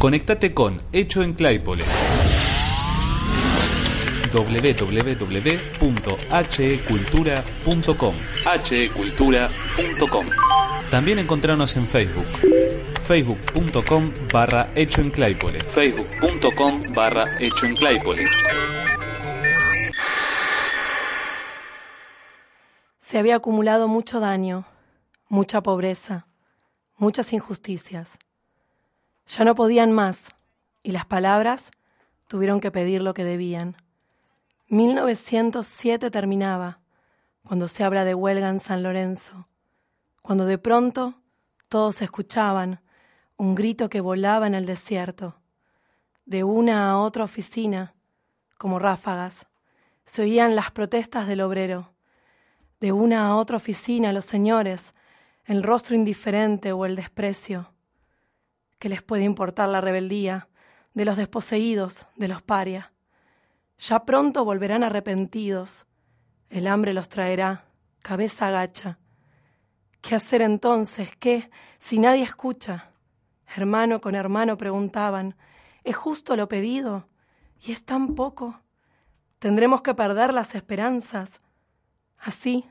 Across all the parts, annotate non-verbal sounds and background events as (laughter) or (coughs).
Conectate con Hecho en Claypole. www.hecultura.com hecultura.com También encontrarnos en Facebook facebook.com barra Hecho en Claypole. Facebook.com barra Hecho en Claypole. Se había acumulado mucho daño, mucha pobreza, muchas injusticias. Ya no podían más y las palabras tuvieron que pedir lo que debían. 1907 terminaba, cuando se habla de huelga en San Lorenzo, cuando de pronto todos escuchaban un grito que volaba en el desierto. De una a otra oficina, como ráfagas, se oían las protestas del obrero. De una a otra oficina los señores, el rostro indiferente o el desprecio. ¿Qué les puede importar la rebeldía de los desposeídos, de los parias? Ya pronto volverán arrepentidos. El hambre los traerá, cabeza agacha. ¿Qué hacer entonces? ¿Qué? Si nadie escucha. Hermano con hermano preguntaban, ¿es justo lo pedido? ¿Y es tan poco? ¿Tendremos que perder las esperanzas? Así,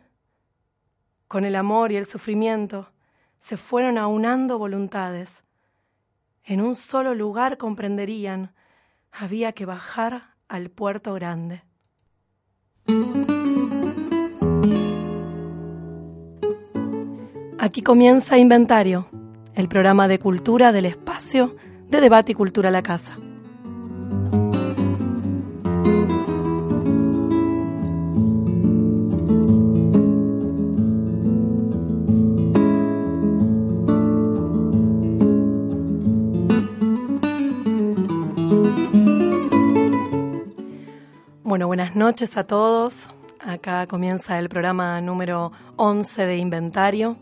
con el amor y el sufrimiento, se fueron aunando voluntades. En un solo lugar comprenderían, había que bajar al puerto grande. Aquí comienza Inventario, el programa de cultura del espacio de debate y cultura la casa. Bueno, buenas noches a todos. Acá comienza el programa número 11 de Inventario.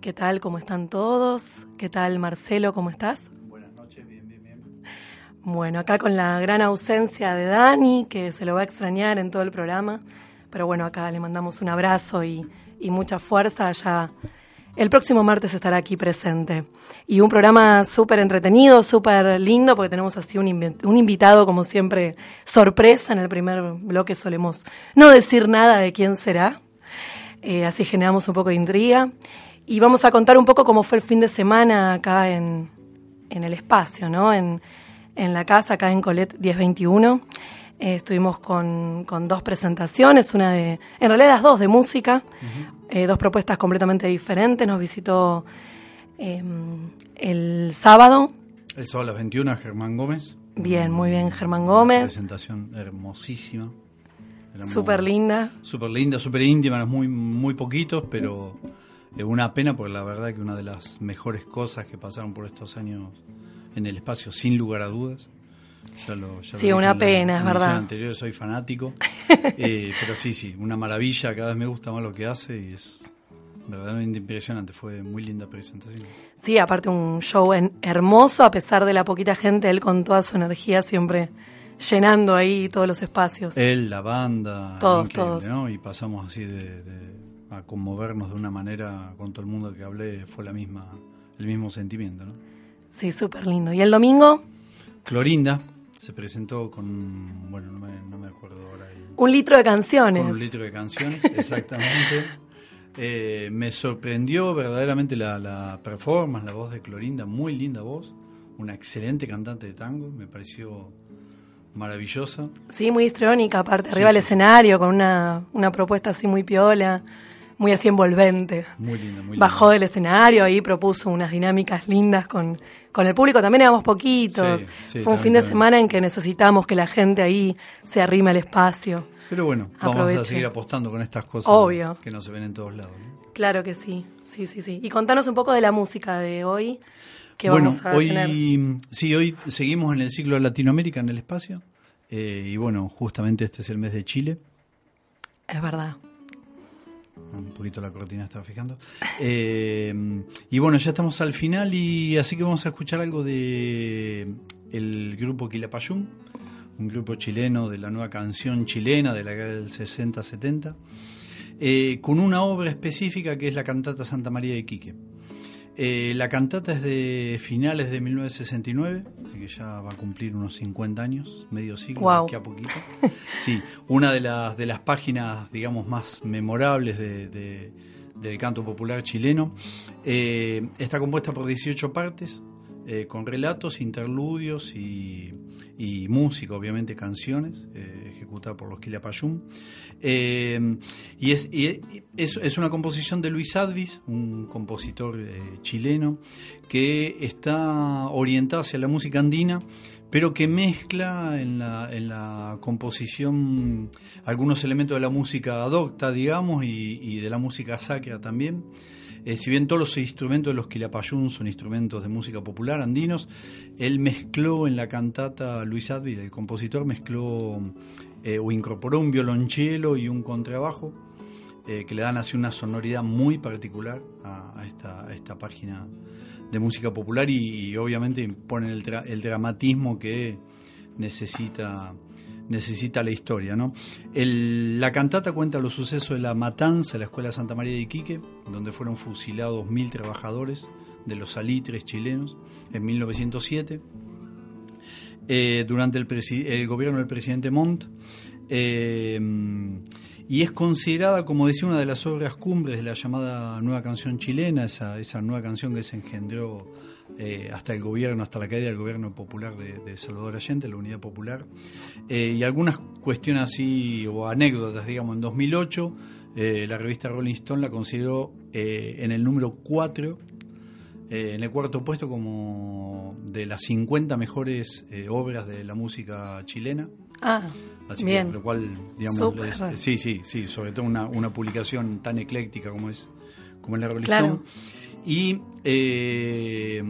¿Qué tal? ¿Cómo están todos? ¿Qué tal, Marcelo? ¿Cómo estás? Buenas noches, bien, bien, bien. Bueno, acá con la gran ausencia de Dani, que se lo va a extrañar en todo el programa. Pero bueno, acá le mandamos un abrazo y, y mucha fuerza. Ya el próximo martes estará aquí presente. Y un programa súper entretenido, súper lindo, porque tenemos así un, un invitado, como siempre, sorpresa. En el primer bloque solemos no decir nada de quién será. Eh, así generamos un poco de intriga. Y vamos a contar un poco cómo fue el fin de semana acá en, en el espacio, ¿no? En, en la casa, acá en Colet 1021. Eh, estuvimos con, con dos presentaciones, una de, en realidad las dos de música, eh, dos propuestas completamente diferentes. Nos visitó eh, el sábado, El sábado a las 21, Germán Gómez. bien, muy bien, Germán Una Gómez, presentación hermosísima. Súper linda. Súper linda, súper íntima, muy, muy poquitos, pero es una pena porque la verdad que una de las mejores cosas que pasaron por estos años en el espacio, sin lugar a dudas. Ya lo, ya lo Sí, dije una en la pena, es verdad. anterior, soy fanático. (laughs) Eh, pero sí, sí, una maravilla, cada vez me gusta más lo que hace y es verdaderamente impresionante. Fue muy linda presentación. Sí, aparte un show en- hermoso, a pesar de la poquita gente, él con toda su energía siempre llenando ahí todos los espacios. Él, la banda, Todos, todos. ¿no? Y pasamos así de, de- a conmovernos de una manera con todo el mundo que hablé, fue la misma, el mismo sentimiento, ¿no? Sí, súper lindo. ¿Y el domingo? Clorinda se presentó con, bueno, no me, no me acuerdo ahora, el- Un litro de canciones. con un litro de canciones, (laughs) exactamente. Eh, me sorprendió verdaderamente la, la performance, la voz de Clorinda, muy linda voz, una excelente cantante de tango, me pareció maravillosa. Sí, muy histriónica, aparte, arriba del sí, sí. escenario, con una, una propuesta así muy piola, muy así envolvente. Muy linda, muy linda. Bajó del escenario, ahí propuso unas dinámicas lindas con, con el público. También éramos poquitos. Sí, sí, Fue un también, fin de también. semana en que necesitamos que la gente ahí se arrime al espacio. Pero bueno, vamos a seguir apostando con estas cosas Obvio. que no se ven en todos lados. ¿no? Claro que sí, sí, sí, sí. Y contanos un poco de la música de hoy, que bueno, vamos a hoy tener. sí, hoy seguimos en el ciclo de Latinoamérica en el espacio. eh, y bueno, justamente este es el mes de Chile. Es verdad. Un poquito la cortina estaba fijando. Eh, y bueno, ya estamos al final y así que vamos a escuchar algo de el grupo Quilapayún, un grupo chileno de la nueva canción chilena de la década del 60-70, eh, con una obra específica que es la cantata Santa María de Quique. Eh, la cantata es de finales de 1969, que ya va a cumplir unos 50 años, medio siglo, Guau. que a poquito. (laughs) Sí, una de las, de las páginas, digamos, más memorables de- de- del canto popular chileno. Eh, está compuesta por 18 partes, eh, con relatos, interludios y, y música, obviamente canciones, ejecutada por los Quilapayún. Eh, y es, es, una composición de Luis Advis, un compositor eh, chileno, que está orientada hacia la música andina, pero que mezcla en la, en la composición algunos elementos de la música adopta, digamos, y, de la música sacra también. Eh, si bien todos los instrumentos de los Quilapayún son instrumentos de música popular andinos, él mezcló en la cantata, Luis Advis, el compositor, mezcló eh, o incorporó un violonchelo y un contrabajo eh, que le dan así una sonoridad muy particular a, esta, esta página de música popular y, obviamente ponen el, dramatismo que necesita necesita la historia. ¿no? La cantata cuenta los sucesos de la matanza de la Escuela Santa María de Iquique, donde fueron fusilados mil trabajadores de los salitres chilenos en 1907, eh, durante el, el gobierno del presidente Montt. eh, y es considerada, como decía, una de las obras cumbres de la llamada nueva canción chilena, esa, nueva canción que se engendró eh, hasta el gobierno, hasta la caída del gobierno popular de, Salvador Allende, la Unidad Popular. Y algunas cuestiones así, o anécdotas, digamos, en 2008, eh, la revista Rolling Stone la consideró en el número 4, eh, en el cuarto puesto como de las 50 mejores eh, obras de la música chilena. Ah, Así bien. que, lo cual, digamos, es- sí, sí, sí, sobre todo una, una publicación tan ecléctica como es, como es la Rolling Claro. Y eh,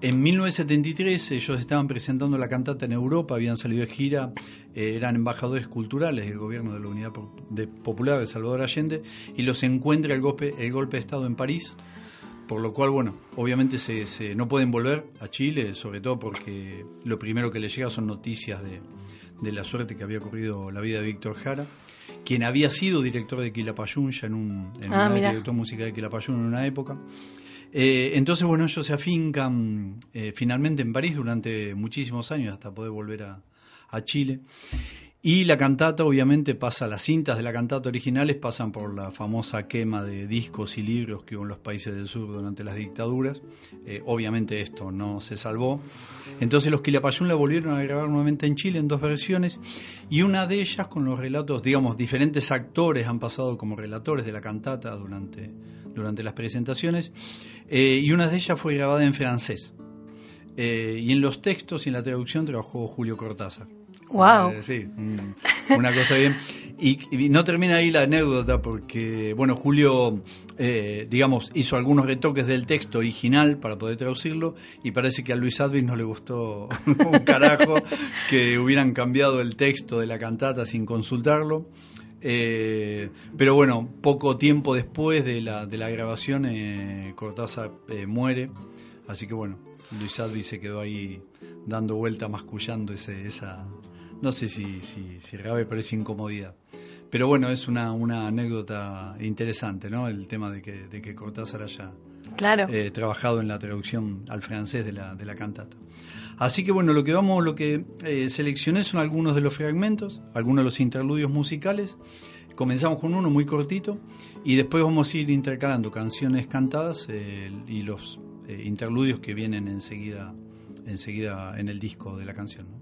en 1973 ellos estaban presentando la cantata en Europa, habían salido de gira, eh, eran embajadores culturales del gobierno de la Unidad Popular de Salvador Allende, y los encuentra el golpe, el golpe de Estado en París. Por lo cual, bueno, obviamente se, se- no pueden volver a Chile, sobre todo porque lo primero que les llega son noticias de, de la suerte que había corrido la vida de Víctor Jara, quien había sido director de Quilapayún ya en un en Ah, una- director musical de Quilapayún en una época. Eh, entonces, bueno, ellos se afincan eh, finalmente en París durante muchísimos años hasta poder volver a, a Chile. Y la cantata, obviamente, pasa, las cintas de la cantata originales pasan por la famosa quema de discos y libros que hubo en los países del sur durante las dictaduras. Eh, obviamente esto no se salvó. Entonces los Quilapayún la volvieron a grabar nuevamente en Chile en dos versiones y una de ellas con los relatos, digamos, diferentes actores han pasado como relatores de la cantata durante, durante las presentaciones eh, y una de ellas fue grabada en francés. Eh, y en los textos y en la traducción trabajó Julio Cortázar. Wow. Eh, sí, mm, una cosa bien. Y, no termina ahí la anécdota porque, bueno, Julio, eh, digamos, hizo algunos retoques del texto original para poder traducirlo y parece que a Luis Advis no le gustó (laughs) un carajo que hubieran cambiado el texto de la cantata sin consultarlo. Eh, pero bueno, poco tiempo después de la, de la grabación, eh, Cortázar eh, muere. Así que bueno, Luis Advis se quedó ahí dando vuelta, mascullando ese, esa, no sé si, si, si grave, pero es incomodidad. Pero bueno, es una, una anécdota interesante, ¿no? El tema de que, de que Cortázar haya Claro. eh, trabajado en la traducción al francés de la, de la cantata. Así que bueno, lo que vamos, lo que eh, seleccioné son algunos de los fragmentos, algunos de los interludios musicales. Comenzamos con uno muy cortito y después vamos a ir intercalando canciones cantadas eh, y los eh, interludios que vienen enseguida, enseguida en el disco de la canción. ¿no?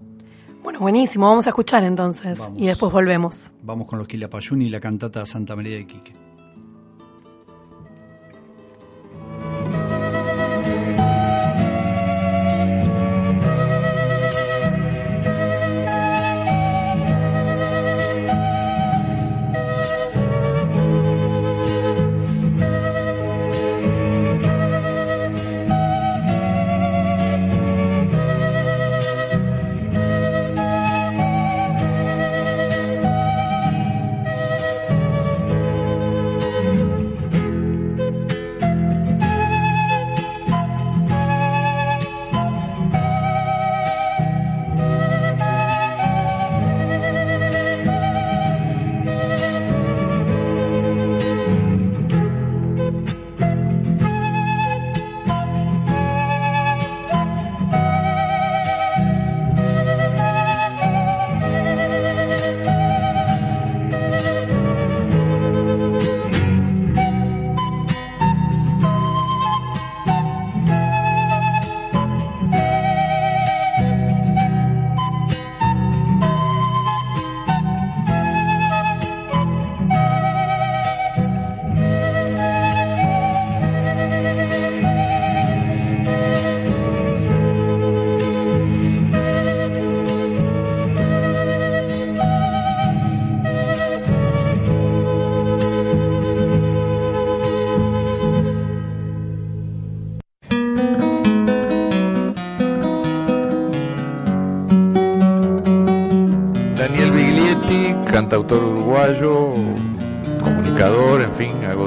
Bueno, buenísimo. Vamos a escuchar entonces. Vamos. Y después volvemos. Vamos con los Quilapayún y la cantata Santa María de Quique.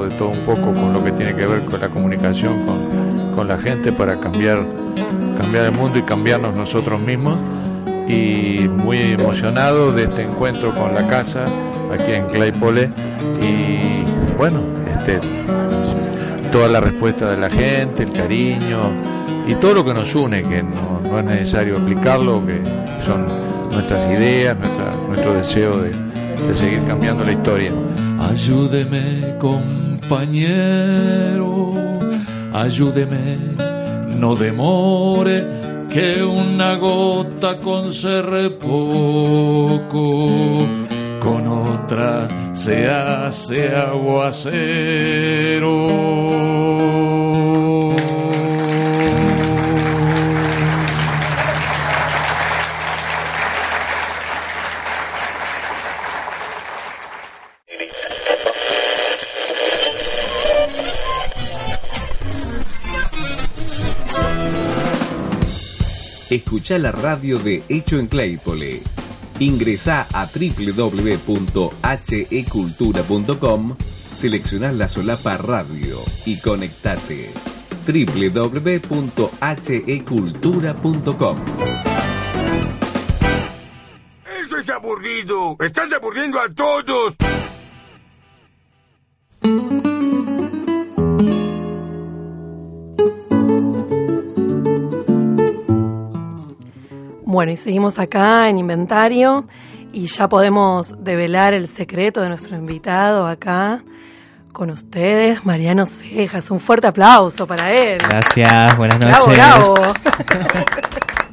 De todo un poco con lo que tiene que ver con la comunicación con, con la gente para cambiar, cambiar el mundo y cambiarnos nosotros mismos. Y muy emocionado de este encuentro con la casa aquí en Claypole. Y bueno, este, toda la respuesta de la gente, el cariño y todo lo que nos une, que no, no es necesario explicarlo, que son nuestras ideas, nuestra, nuestro deseo de, de seguir cambiando la historia. Ayúdeme, compañero, ayúdeme, no demore, que una gota conserre poco, con otra se hace aguacero. Escucha la radio de Hecho en Claypole. Ingresa a www.hecultura.com, selecciona la solapa radio y conectate. www.hecultura.com ¡Eso es aburrido! ¡Estás aburriendo a todos! Bueno, y seguimos acá en inventario y ya podemos develar el secreto de nuestro invitado acá con ustedes, Mariano Cejas. Un fuerte aplauso para él. Gracias, buenas Bravo, noches. bravo. (laughs)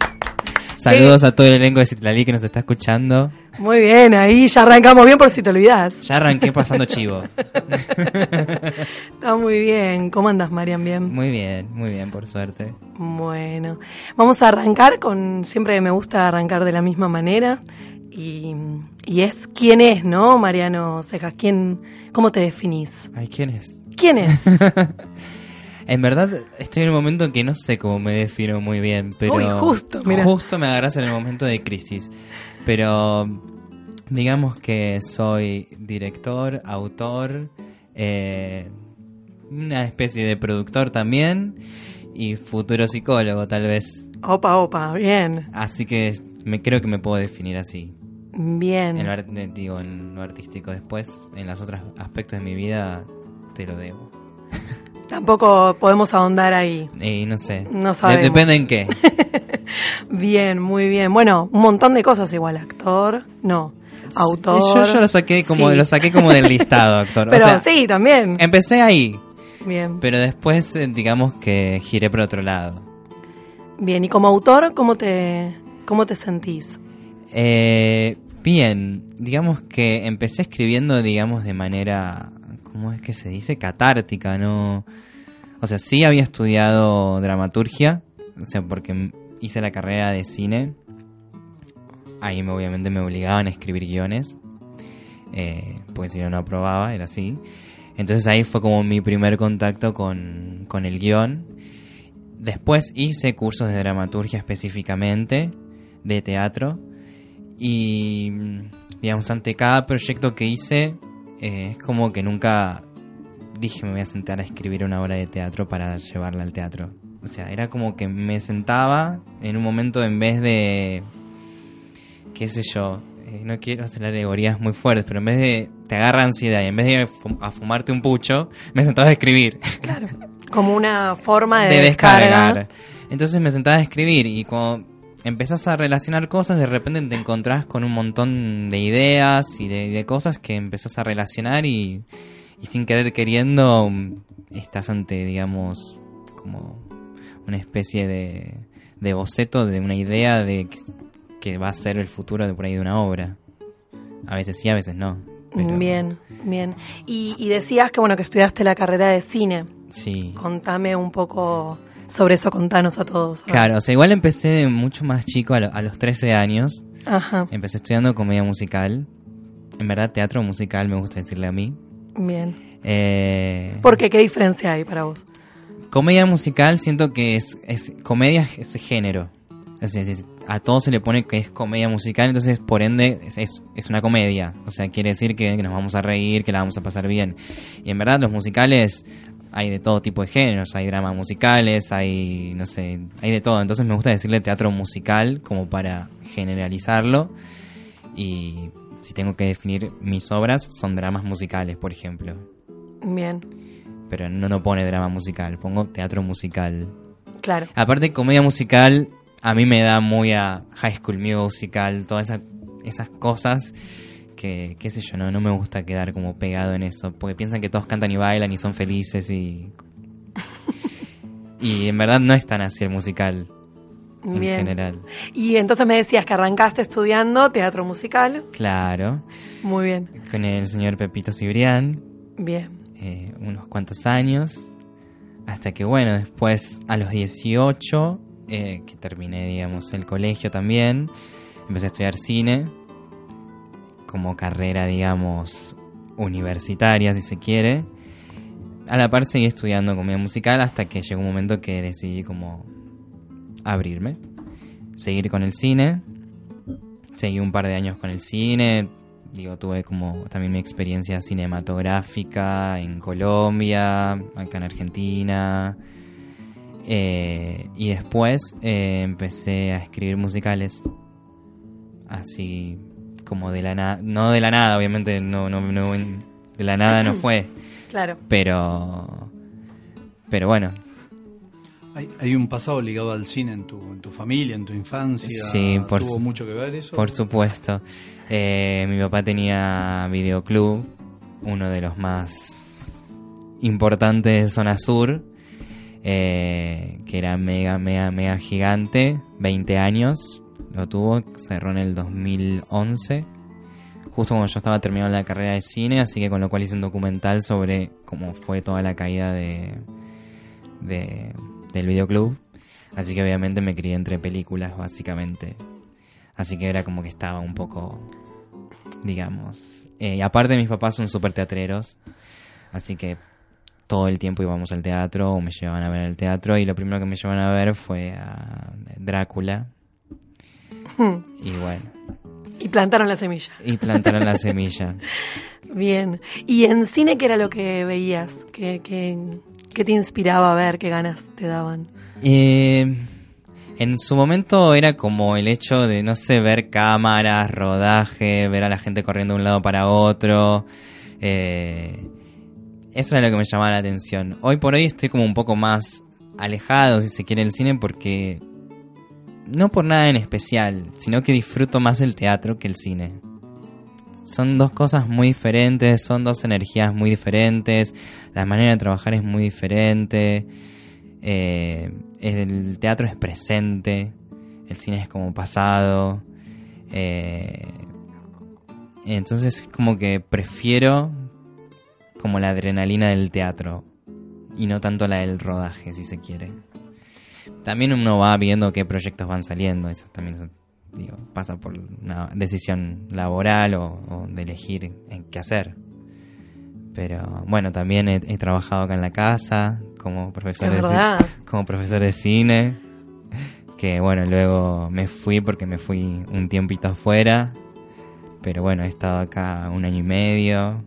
Saludos a todo el elenco de Citlali que nos está escuchando. Muy bien, ahí ya arrancamos bien por si te olvidás. Ya arranqué pasando chivo. (laughs) Está muy bien. ¿Cómo andas, Marian? Bien. Muy bien, muy bien, por suerte. Bueno, vamos a arrancar con, siempre me gusta arrancar de la misma manera y, y es quién es, ¿no, Mariano Cejas? ¿Quién, ¿Cómo te definís? Ay, ¿quién es? ¿Quién es? (laughs) En verdad, estoy en un momento en que no sé cómo me defino muy bien, pero... Uy, justo, mira. Justo me agarras en el momento de crisis. Pero digamos que soy director, autor, eh, una especie de productor también y futuro psicólogo tal vez. Opa, opa, bien, Así que me creo que me puedo definir así. bien. En lo, art- digo, en lo artístico después, en los otros aspectos de mi vida, te lo debo. (laughs) Tampoco podemos ahondar ahí. Y no sé. No sabemos. depende en qué. (laughs) Bien, muy bien. Bueno, un montón de cosas igual. Actor, no. Autor. Yo, yo lo saqué como Sí. lo saqué como del listado, (laughs) actor. Pero o sea, sí, también. empecé ahí, Bien. pero después eh, digamos que giré por otro lado. Bien, y como autor, ¿cómo te, cómo te sentís? Eh, bien, digamos que empecé escribiendo, digamos, de manera, ¿cómo es que se dice? Catártica, ¿no? O sea, sí había estudiado dramaturgia, o sea, porque hice la carrera de cine. Ahí me, obviamente me obligaban a escribir guiones, eh, porque si no, no aprobaba, era así. Entonces ahí fue como mi primer contacto con, con el guion. Después hice cursos de dramaturgia específicamente, de teatro. Y, digamos, ante cada proyecto que hice, eh, es como que nunca dije me voy a sentar a escribir una obra de teatro para llevarla al teatro. O sea, era como que me sentaba en un momento en vez de, qué sé yo, eh, no quiero hacer alegorías muy fuertes, pero en vez de, te agarra ansiedad y en vez de ir a fu- a fumarte un pucho, (laughs) me sentaba a escribir. Claro. Como una forma (laughs) de, de descarga. descargar. Entonces me sentaba a escribir y cuando empezás a relacionar cosas, de repente te encontrás con un montón de ideas y de, de cosas que empezás a relacionar y, y sin querer queriendo mm, estás ante, digamos, como una especie de, de boceto de una idea de que, que va a ser el futuro de por ahí de una obra. A veces sí, a veces no. pero Bien, bien. Y, y decías que bueno que estudiaste la carrera de cine. Sí. Contame un poco sobre eso, contanos a todos. Claro, o sea, igual empecé mucho más chico, a, lo- a los 13 años. Ajá, Empecé estudiando comedia musical. En verdad, teatro musical me gusta decirle a mí. bien. Eh, ¿Por qué? ¿Qué diferencia hay para vos? Comedia musical siento que es, es comedia es género. Es decir, a todo se le pone que es comedia musical, entonces por ende es, es, es una comedia. O sea, quiere decir que, que nos vamos a reír, que la vamos a pasar bien. Y en verdad los musicales hay de todo tipo de géneros, hay dramas musicales, hay, no sé, hay de todo. Entonces me gusta decirle teatro musical como para generalizarlo. Y si tengo que definir mis obras, son dramas musicales, por ejemplo. Bien, Pero no, no pone drama musical, pongo teatro musical. claro. Aparte, comedia musical, a mí me da muy a High School Musical, todas esa- esas cosas que, qué sé yo, no, no me gusta quedar como pegado en eso, porque piensan que todos cantan y bailan y son felices y... (laughs) y en verdad no es tan así el musical en Bien. general. Y entonces me decías que arrancaste estudiando teatro musical. Claro, Muy bien, con el señor Pepito Cibrián, bien. eh, unos cuantos años, hasta que bueno, después a los 18, eh, que terminé, digamos, el colegio también, empecé a estudiar cine, como carrera, digamos, universitaria, si se quiere. A la par seguí estudiando comedia musical hasta que llegó un momento que decidí como abrirme, seguir con el cine. Seguí un par de años con el cine, digo, tuve como también mi experiencia cinematográfica en Colombia, acá en Argentina. Eh, y después eh, empecé a escribir musicales. Así como de la nada. No de la nada, obviamente, no, no, no- de la nada no (clears throat) fue. Claro. Pero. Pero bueno, ¿Hay, hay un pasado ligado al cine en tu, en tu familia, en tu infancia? Sí, por ¿Tuvo su- mucho que ver eso? Por supuesto. Eh, mi papá tenía videoclub, uno de los más importantes de Zona Sur, eh, que era mega, mega, mega gigante, 20 años, lo tuvo, cerró en el 2011, justo cuando yo estaba terminando la carrera de cine, así que con lo cual hice un documental sobre cómo fue toda la caída de, de- del videoclub. Así que obviamente me crié entre películas, básicamente. Así que era como que estaba un poco, digamos. eh, aparte mis papás son súper teatreros, así que todo el tiempo íbamos al teatro o me llevaban a ver al teatro y lo primero que me llevaban a ver fue a Drácula. Y bueno, Y plantaron la semilla. y plantaron la (laughs) semilla. Bien. ¿Y en cine qué era lo que veías? ¿Qué, qué, qué te inspiraba a ver? ¿Qué ganas te daban? Eh, en su momento era como el hecho de, no sé, ver cámaras, rodaje, ver a la gente corriendo de un lado para otro. eh, eso era lo que me llamaba la atención. Hoy por hoy estoy como un poco más alejado, si se quiere, del cine porque... No por nada en especial, sino que disfruto más el teatro que el cine. Son dos cosas muy diferentes, son dos energías muy diferentes, la manera de trabajar es muy diferente. Eh, el teatro es presente, el cine es como pasado. eh, entonces es como que prefiero como la adrenalina del teatro y no tanto la del rodaje, si se quiere. También uno va viendo qué proyectos van saliendo, eso también son- digo, pasa por una decisión laboral o, o de elegir en qué hacer. Pero bueno, también he, he trabajado acá en la casa como profesor Es de como profesor de cine. Que bueno, luego me fui porque me fui un tiempito afuera. Pero bueno, he estado acá un año y medio.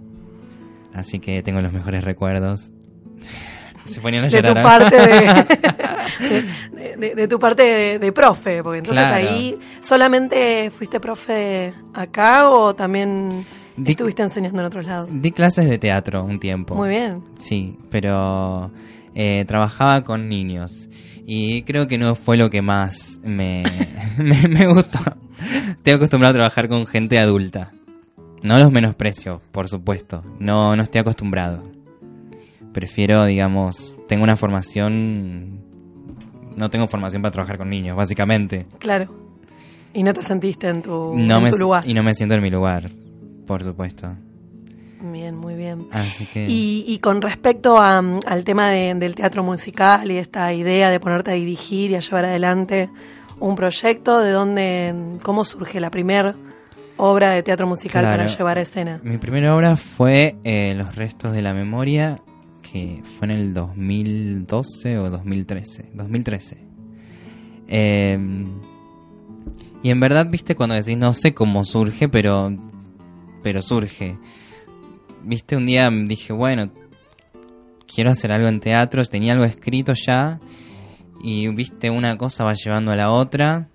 Así que tengo los mejores recuerdos. (laughs) Se ponían a De tu llorar. parte (laughs) de, de, tu parte de, profe, porque entonces Claro. ahí solamente fuiste profe acá o también Di- estuviste enseñando en otros lados. Di clases de teatro un tiempo. Muy bien. Sí, pero eh, trabajaba con niños y creo que no fue lo que más me, (laughs) me, me gustó. Estoy acostumbrado a trabajar con gente adulta. No los menosprecio, por supuesto. No, no estoy acostumbrado. Prefiero, digamos, tengo una formación... No tengo formación para trabajar con niños, básicamente. Claro. Y no te sentiste en tu, No en me, tu lugar. Y no me siento en mi lugar, por supuesto. Bien, muy bien. Así que... Y, y con respecto a, mm, al tema de- del teatro musical y esta idea de ponerte a dirigir y a llevar adelante un proyecto, ¿de dónde, mm, cómo surge la primera obra de teatro musical para llevar a escena? Mi primera obra fue eh, Los restos de la memoria, que fue en el 2012 o 2013. 2013. Eh, Y en verdad, viste, cuando decís, no sé cómo surge, pero, pero surge. Viste, un día dije, bueno, quiero hacer algo en teatro, tenía algo escrito ya, y viste, una cosa va llevando a la otra,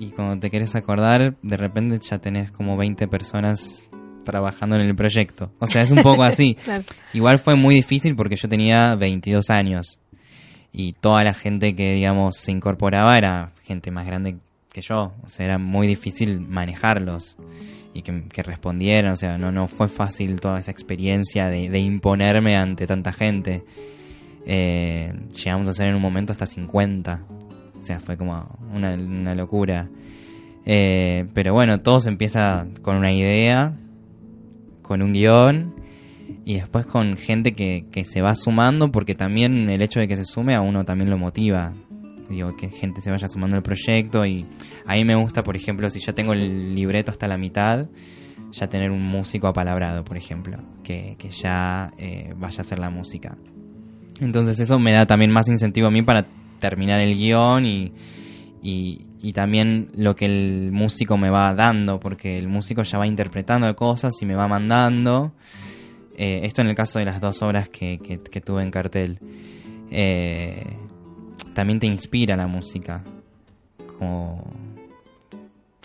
y cuando te querés acordar, de repente ya tenés como 20 personas trabajando en el proyecto. O sea, es un poco así. (laughs) Claro. Igual fue muy difícil porque yo tenía 22 años y toda la gente que, digamos, se incorporaba era gente más grande que yo. O sea, era muy difícil manejarlos y que, que respondieran. O sea, no, no fue fácil toda esa experiencia de, de imponerme ante tanta gente. Eh, llegamos a ser en un momento hasta 50. O sea, fue como una, una locura. Eh, pero bueno, todo se empieza con una idea, con un guion y después con gente que, que se va sumando porque también el hecho de que se sume a uno también lo motiva. Digo, que gente se vaya sumando al proyecto y a mí me gusta, por ejemplo, si ya tengo el libreto hasta la mitad, ya tener un músico apalabrado, por ejemplo, que, que ya eh, vaya a hacer la música. Entonces eso me da también más incentivo a mí para terminar el guion y, y, y también lo que el músico me va dando, porque el músico ya va interpretando cosas y me va mandando. Eh, esto en el caso de las dos obras que, que, tuve en cartel. Eh, también te inspira la música. Como,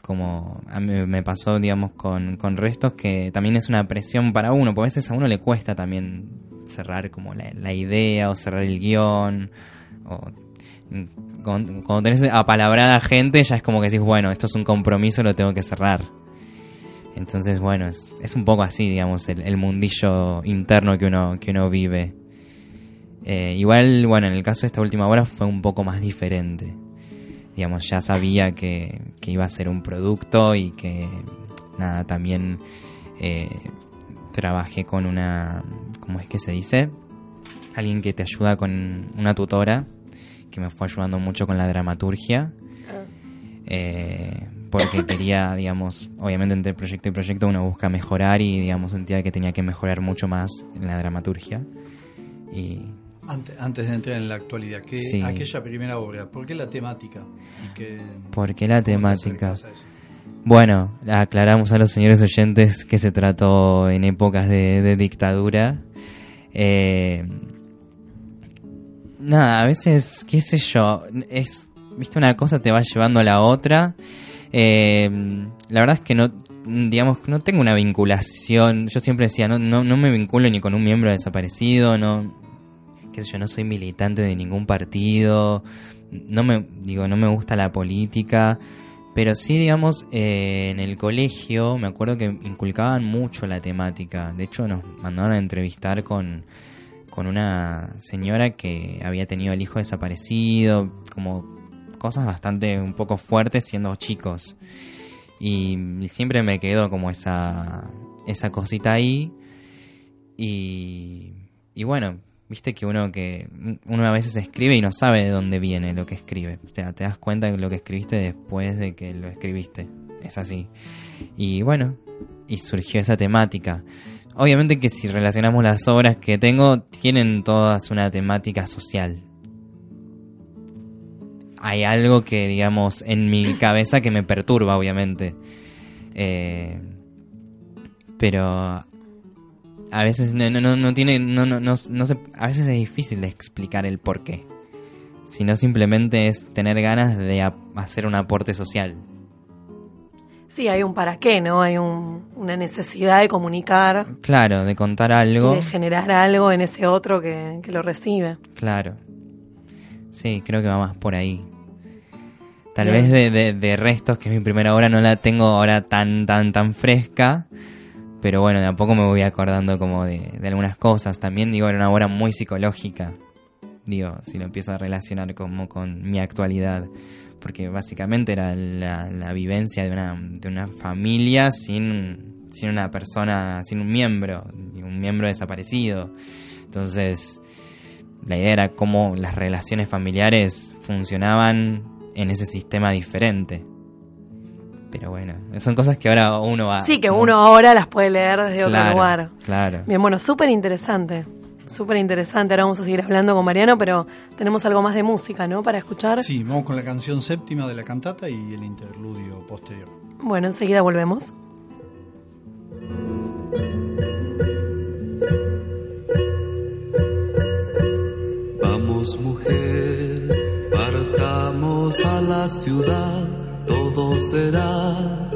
como a me pasó, digamos, con, con Restos, que también es una presión para uno, porque a veces a uno le cuesta también cerrar como la, la idea o cerrar el guion. O, cuando, cuando tenés apalabrada gente, ya es como que decís, bueno, esto es un compromiso, lo tengo que cerrar. Entonces, bueno, es, un poco así, digamos, el, el, mundillo interno que uno, que uno vive. Eh, igual, bueno, en el caso de esta última obra fue un poco más diferente. Digamos, ya sabía que, que iba a ser un producto y que, nada, también eh, trabajé con una, ¿cómo es que se dice? Alguien que te ayuda con una tutora que me fue ayudando mucho con la dramaturgia. Eh, porque (coughs) quería, digamos, obviamente entre proyecto y proyecto uno busca mejorar y, digamos, sentía que tenía que mejorar mucho más en la dramaturgia. Y antes, antes de entrar en la actualidad, ¿qué, Sí. aquella primera obra, ¿por qué la temática? ¿Y qué, ¿Por qué la temática? Bueno, aclaramos a los señores oyentes que se trató en épocas de, de dictadura. Eh, nada, a veces, qué sé yo, es, viste, una cosa te va llevando a la otra. Eh, la verdad es que no, digamos, no tengo una vinculación. Yo siempre decía, no, no, no me vinculo ni con un miembro desaparecido, no, qué sé yo, no soy militante de ningún partido, no me, digo, no me gusta la política. Pero sí, digamos, eh, en el colegio me acuerdo que inculcaban mucho la temática. De hecho, nos mandaron a entrevistar con, con una señora que había tenido el hijo desaparecido, como cosas bastante un poco fuertes siendo chicos. Y, siempre me quedó como esa, esa cosita ahí. Y, y bueno, viste que uno que uno a veces escribe y no sabe de dónde viene lo que escribe. O sea, te das cuenta de lo que escribiste después de que lo escribiste. Es así. Y bueno, y surgió esa temática. Obviamente que si relacionamos las obras que tengo, tienen todas una temática social. Hay algo que, digamos, en mi (coughs) cabeza que me perturba, obviamente. Eh, pero a veces no, no, no, no tiene, no, no, no, no se, a veces es difícil de explicar el por qué. Sino simplemente es tener ganas de hacer un aporte social. Sí, hay un para qué, ¿no? Hay un- una necesidad de comunicar, Claro, de contar algo. de generar algo en ese otro que, que lo recibe. Claro. Sí, creo que va más por ahí. Tal Bien. vez de, de, de restos, que es mi primera obra, no la tengo ahora tan, tan, tan fresca. Pero bueno, de a poco me voy acordando como de, de algunas cosas. También digo, era una obra muy psicológica. Digo, si lo empiezo a relacionar como con mi actualidad. Porque básicamente era la, la vivencia de una, de una familia sin, sin una persona, sin un miembro, un miembro desaparecido. Entonces, la idea era cómo las relaciones familiares funcionaban en ese sistema diferente. Pero bueno, son cosas que ahora uno va... Sí, que uno ahora las puede leer desde Claro, otro lugar. Claro. Bien, bueno, súper interesante. Súper interesante. Ahora vamos a seguir hablando con Mariano, pero tenemos algo más de música, ¿no? Para escuchar. Sí, vamos con la canción séptima de la cantata y el interludio posterior. Bueno, enseguida volvemos. Vamos mujer, partamos a la ciudad, todo será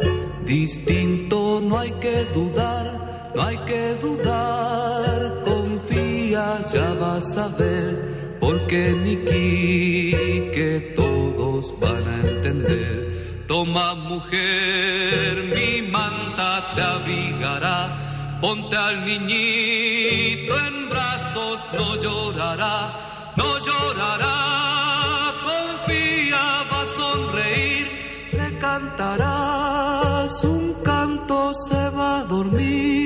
distinto, no hay que dudar, no hay que dudar, ya vas a ver, porque Niki que todos van a entender. Toma mujer, mi manta te abrigará, ponte al niñito en brazos, no llorará, no llorará, confía, va a sonreír, le cantarás un canto, se va a dormir.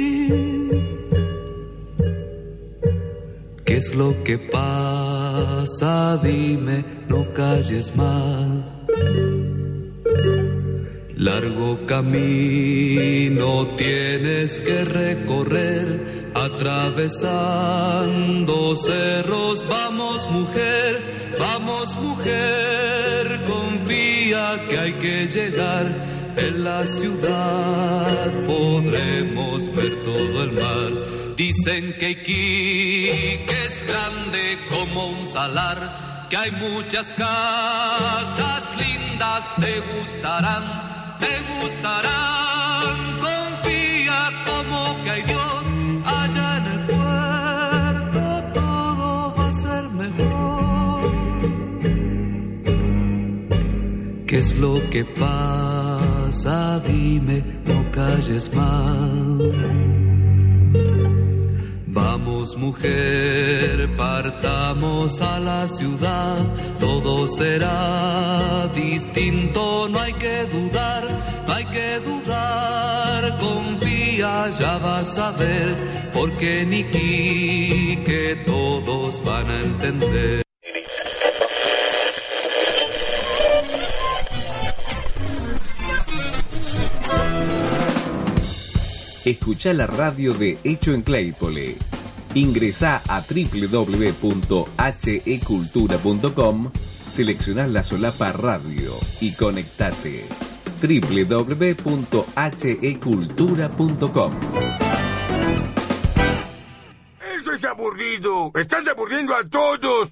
¿Qué es lo que pasa? Dime, no calles más. Largo camino tienes que recorrer, atravesando cerros. Vamos mujer, vamos mujer, confía que hay que llegar. En la ciudad podremos ver todo el mar. Dicen que es grande como un salar, que hay muchas casas lindas, te gustarán, te gustarán. Confía como que hay Dios allá en el puerto, todo va a ser mejor. ¿Qué es lo que pasa? Dime, no calles más. Vamos mujer, partamos a la ciudad, todo será distinto, no hay que dudar, no hay que dudar, confía, ya vas a ver, porque Niki que todos van a entender. Escucha la radio de Hecho en Claypole. Ingresa a www.hecultura.com, selecciona la solapa radio y conectate. www.hecultura.com Eso es aburrido. Estás aburriendo a todos.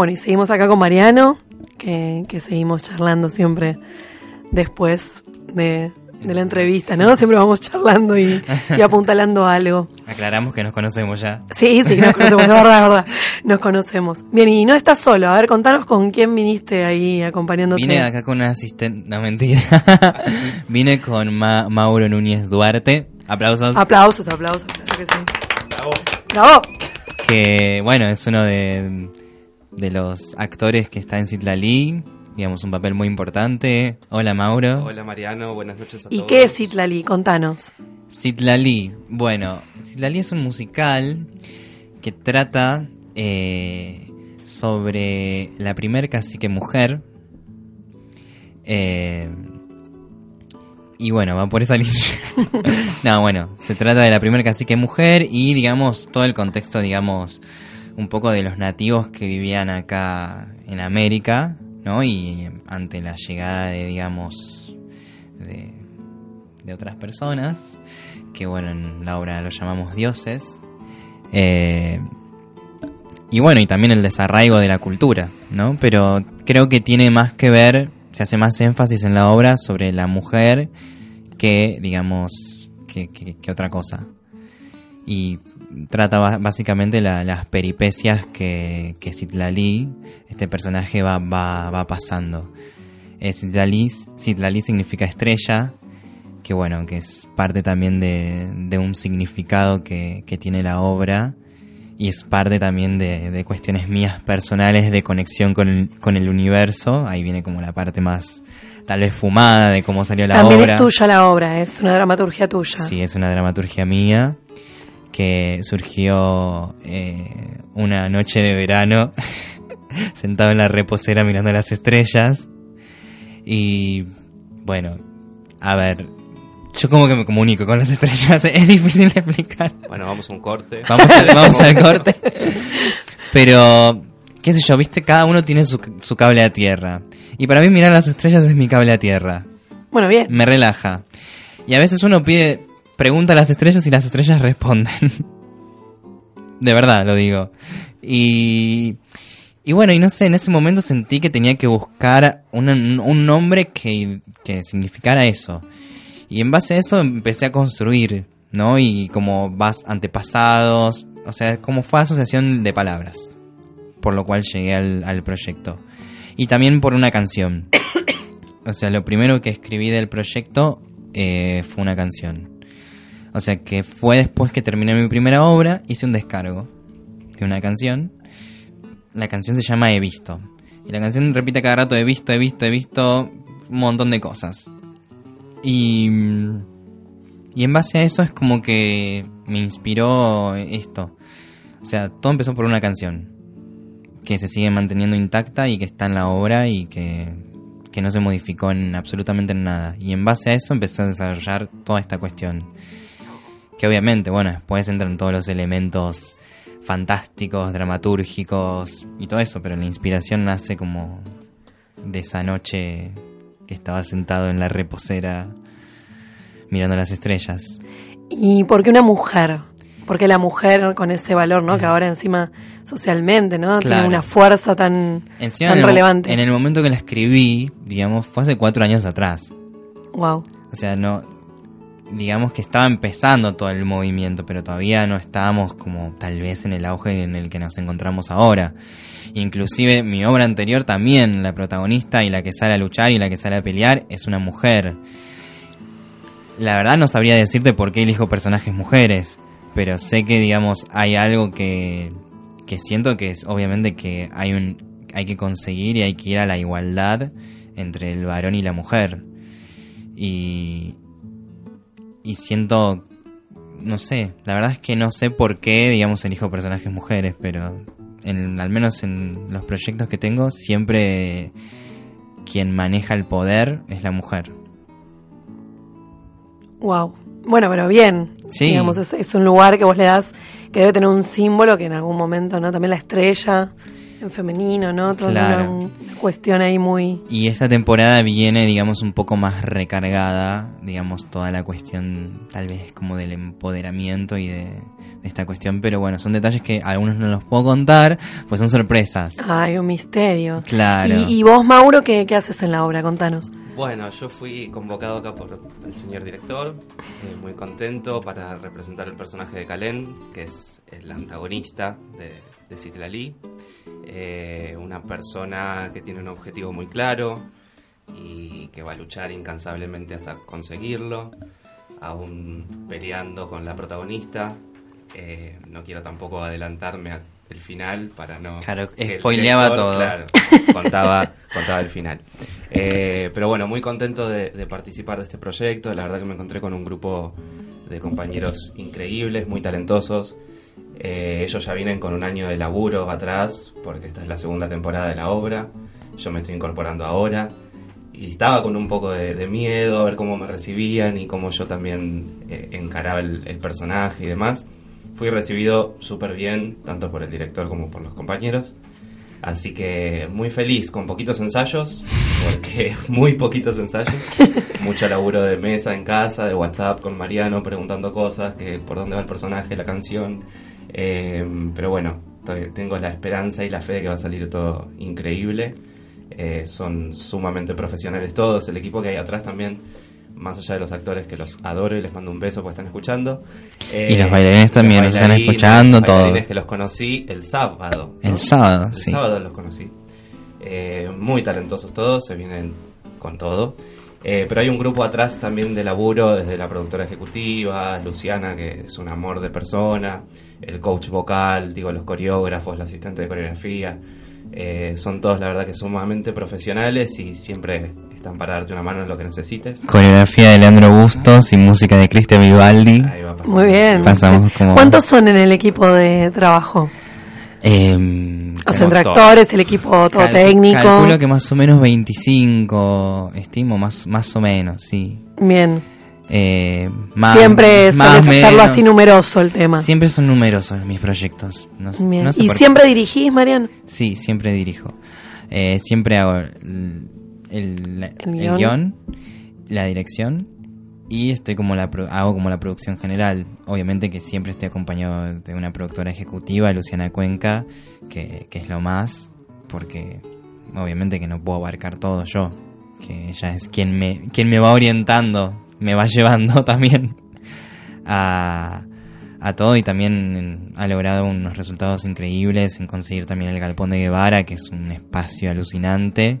Bueno, y seguimos acá con Mariano, que, que seguimos charlando siempre después de, de la entrevista, ¿no? Siempre vamos charlando y, y apuntalando algo. (laughs) Aclaramos que nos conocemos ya. Sí, sí, nos conocemos, es verdad, es verdad. Nos conocemos. Bien, y no estás solo. A ver, contanos con quién viniste ahí acompañándote. Vine acá con un asistente. No, mentira. (laughs) Vine con Ma- Mauro Núñez Duarte. Aplausos. Aplausos, aplausos, claro que sí. Bravo. Bravo. que bueno, es uno de, de los actores que está en Citlali, digamos, un papel muy importante. Hola Mauro. Hola Mariano, buenas noches a ¿Y todos. qué es Citlali? Contanos. Citlali, bueno, Citlali es un musical que trata eh, sobre la primer cacique mujer. Eh, y bueno, va por esa (laughs) línea. no, bueno, se trata de la primer cacique mujer y digamos todo el contexto, digamos, un poco de los nativos que vivían acá en América, ¿no? Y ante la llegada de, digamos, de, otras personas, que bueno, en la obra lo llamamos dioses. Eh, y bueno, y también el desarraigo de la cultura, ¿no? Pero creo que tiene más que ver, se hace más énfasis en la obra sobre la mujer que, digamos, que otra cosa. Y trata básicamente la- las peripecias que, que Citlali, este personaje, va, va, va pasando. Eh, Citlali, Citlali significa estrella, que bueno, que es parte también de, de un significado que, que tiene la obra y es parte también de, de cuestiones mías personales de conexión con el, con el universo. Ahí viene como la parte más tal vez fumada de cómo salió la También obra. es tuya la obra, es una dramaturgia tuya. Sí, es una dramaturgia mía que surgió eh, una noche de verano (laughs) sentado en la reposera mirando las estrellas y bueno, a ver, yo como que me comunico con las estrellas, (laughs) es difícil de explicar. Bueno, vamos a un corte. Vamos, al- vamos al (laughs) corte. Pero, qué sé yo, viste, cada uno tiene su, su cable a tierra. Y para mí mirar las estrellas es mi cable a tierra. Bueno, bien. Me relaja. Y a veces uno pide, pregunta a las estrellas y las estrellas responden. (laughs) De verdad, lo digo. Y, y bueno, y no sé, en ese momento sentí que tenía que buscar un, un nombre que, que significara eso. Y en base a eso empecé a construir, ¿no? Y como vas antepasados, o sea, como fue asociación de palabras. Por lo cual llegué al, al proyecto. Y también por una canción. (coughs) O sea, lo primero que escribí del proyecto eh, fue una canción. O sea, que fue después que terminé mi primera obra, hice un descargo de una canción. La canción se llama He visto. Y la canción repite cada rato, he visto, he visto, he visto un montón de cosas. Y, y en base a eso es como que me inspiró esto. O sea, todo empezó por una canción que se sigue manteniendo intacta y que está en la obra y que, que no se modificó en absolutamente en nada. Y en base a eso empecé a desarrollar toda esta cuestión. Que obviamente, bueno, después entran todos los elementos fantásticos, dramatúrgicos y todo eso, pero la inspiración nace como de esa noche que estaba sentado en la reposera mirando las estrellas. ¿Y por qué una mujer? Porque la mujer con ese valor, ¿no? Que ahora encima socialmente, ¿no? Tiene una fuerza tan, Encima tan en el, relevante. en el momento que la escribí, digamos, fue hace cuatro años atrás. Wow. O sea, no. Digamos que estaba empezando todo el movimiento, pero todavía no estábamos como tal vez en el auge en el que nos encontramos ahora. Inclusive mi obra anterior también, la protagonista y la que sale a luchar y la que sale a pelear es una mujer. La verdad no sabría decirte por qué elijo personajes mujeres, pero sé que digamos hay algo que, que siento que es obviamente que hay un hay que conseguir y hay que ir a la igualdad entre el varón y la mujer. Y, y siento, no sé, la verdad es que no sé por qué, digamos, elijo personajes mujeres, pero en, al menos en los proyectos que tengo, siempre quien maneja el poder es la mujer. Wow. Bueno, pero bien. Sí. Digamos, es, es un lugar que vos le das, que debe tener un símbolo que en algún momento, ¿no? También la estrella en femenino, ¿no? Toda Claro. una, una cuestión ahí muy... Y esta temporada viene, digamos, un poco más recargada, digamos, toda la cuestión tal vez como del empoderamiento y de, de esta cuestión, pero bueno, son detalles que algunos no los puedo contar, pues son sorpresas. Ay, un misterio. Claro. ¿Y, y vos, Mauro, qué, qué haces en la obra? Contanos. Bueno, yo fui convocado acá por el señor director, eh, muy contento para representar el personaje de Kalen, que es el antagonista de, de Citlali. Eh, una persona que tiene un objetivo muy claro y que va a luchar incansablemente hasta conseguirlo, aún peleando con la protagonista. Eh, no quiero tampoco adelantarme al final para no... Claro, spoileaba todo. Claro, (laughs) contaba, contaba el final. Eh, pero bueno, muy contento de, de participar de este proyecto. La verdad que me encontré con un grupo de compañeros increíbles, muy talentosos. Eh, ellos ya vienen con un año de laburo atrás, porque esta es la segunda temporada de la obra. Yo me estoy incorporando ahora. Y estaba con un poco de, de miedo a ver cómo me recibían y cómo yo también eh, encaraba el, el personaje y demás. Fui recibido súper bien, tanto por el director como por los compañeros. Así que muy feliz, con poquitos ensayos, porque (laughs) muy poquitos ensayos. (laughs) Mucho laburo de mesa en casa, de WhatsApp con Mariano, preguntando cosas, que por dónde va el personaje, la canción. Eh, pero bueno, tengo la esperanza y la fe de que va a salir todo increíble. Eh, son sumamente profesionales todos, el equipo que hay atrás también, más allá de los actores que los adoro y les mando un beso porque están escuchando. Eh, Y los bailarines también los están escuchando, bailarines todos. que los conocí el sábado. El sábado, El sí. sábado los conocí. Eh, muy talentosos todos, se vienen con todo. Eh, pero hay un grupo atrás también de laburo, desde la productora ejecutiva, Luciana, que es un amor de persona, el coach vocal, digo, los coreógrafos, la asistente de coreografía. Eh, son todos, la verdad, que sumamente profesionales y siempre están para darte una mano en lo que necesites. Coreografía de Leandro Bustos y música de Cristian Vivaldi. Ahí va. Muy bien. Pasamos como... ¿Cuántos son en el equipo de trabajo? Eh, O sea, entre montón. actores, el equipo todo cal- técnico. Calculo que más o menos 25, estimo, más, más o menos, sí. Bien. Eh, más, siempre más hacerlo así numeroso el tema. Siempre son numerosos mis proyectos. No, no sé ¿Y por qué. siempre dirigís, Marian? Sí, siempre dirijo. Eh, siempre hago el, el- El guion, la dirección y estoy como la pro- hago como la producción general. Obviamente que siempre estoy acompañado de una productora ejecutiva, Luciana Cuenca, que, que es lo más, porque obviamente que no puedo abarcar todo yo, que ella es quien me, quien me va orientando, me va (laughs) llevando también a, a todo y también ha logrado unos resultados increíbles en conseguir también el Galpón de Guevara, que es un espacio alucinante.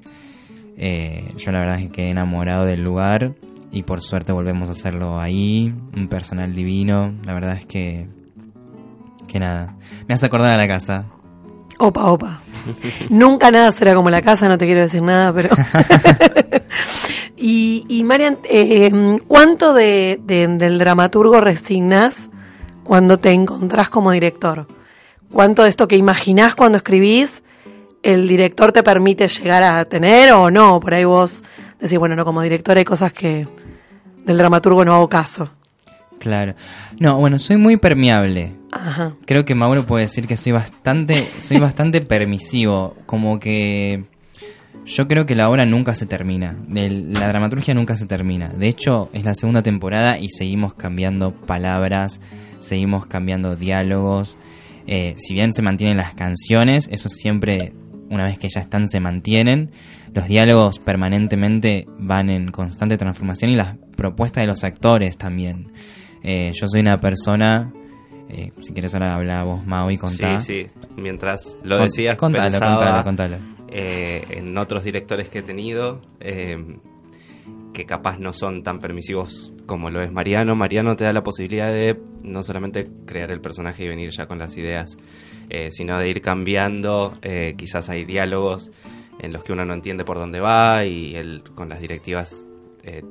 Eh, yo la verdad es que quedé enamorado del lugar y por suerte volvemos a hacerlo ahí, un personal divino, la verdad es que que nada, me hace acordar a la casa. Opa, opa. Nunca nada será como la casa, no te quiero decir nada, pero... (laughs) y, y Marian, eh, ¿cuánto de, de- del dramaturgo resignas cuando te encontrás como director? ¿Cuánto de esto que imaginás cuando escribís el director te permite llegar a tener o no? Por ahí vos decís, bueno, no, como director hay cosas que del dramaturgo no hago caso. Claro. No, bueno, soy muy permeable. Ajá. Creo que Mauro puede decir que soy bastante, soy (laughs) bastante permisivo, como que yo creo que la obra nunca se termina, El- la dramaturgia nunca se termina. De hecho, es la segunda temporada y seguimos cambiando palabras, seguimos cambiando diálogos. Eh, si bien se mantienen las canciones, eso siempre, una vez que ya están, se mantienen. Los diálogos permanentemente van en constante transformación y las propuestas de los actores también. Eh, yo soy una persona, eh, si quieres ahora habla vos, Mau, y contá. Sí, sí. Mientras lo Con- decías, contalo, pensaba, contalo, contalo. eh, en otros directores que he tenido eh, que capaz no son tan permisivos como lo es Mariano. Mariano te da la posibilidad de no solamente crear el personaje y venir ya con las ideas, eh, sino de ir cambiando. eh, quizás hay diálogos en los que uno no entiende por dónde va y él con las directivas eh,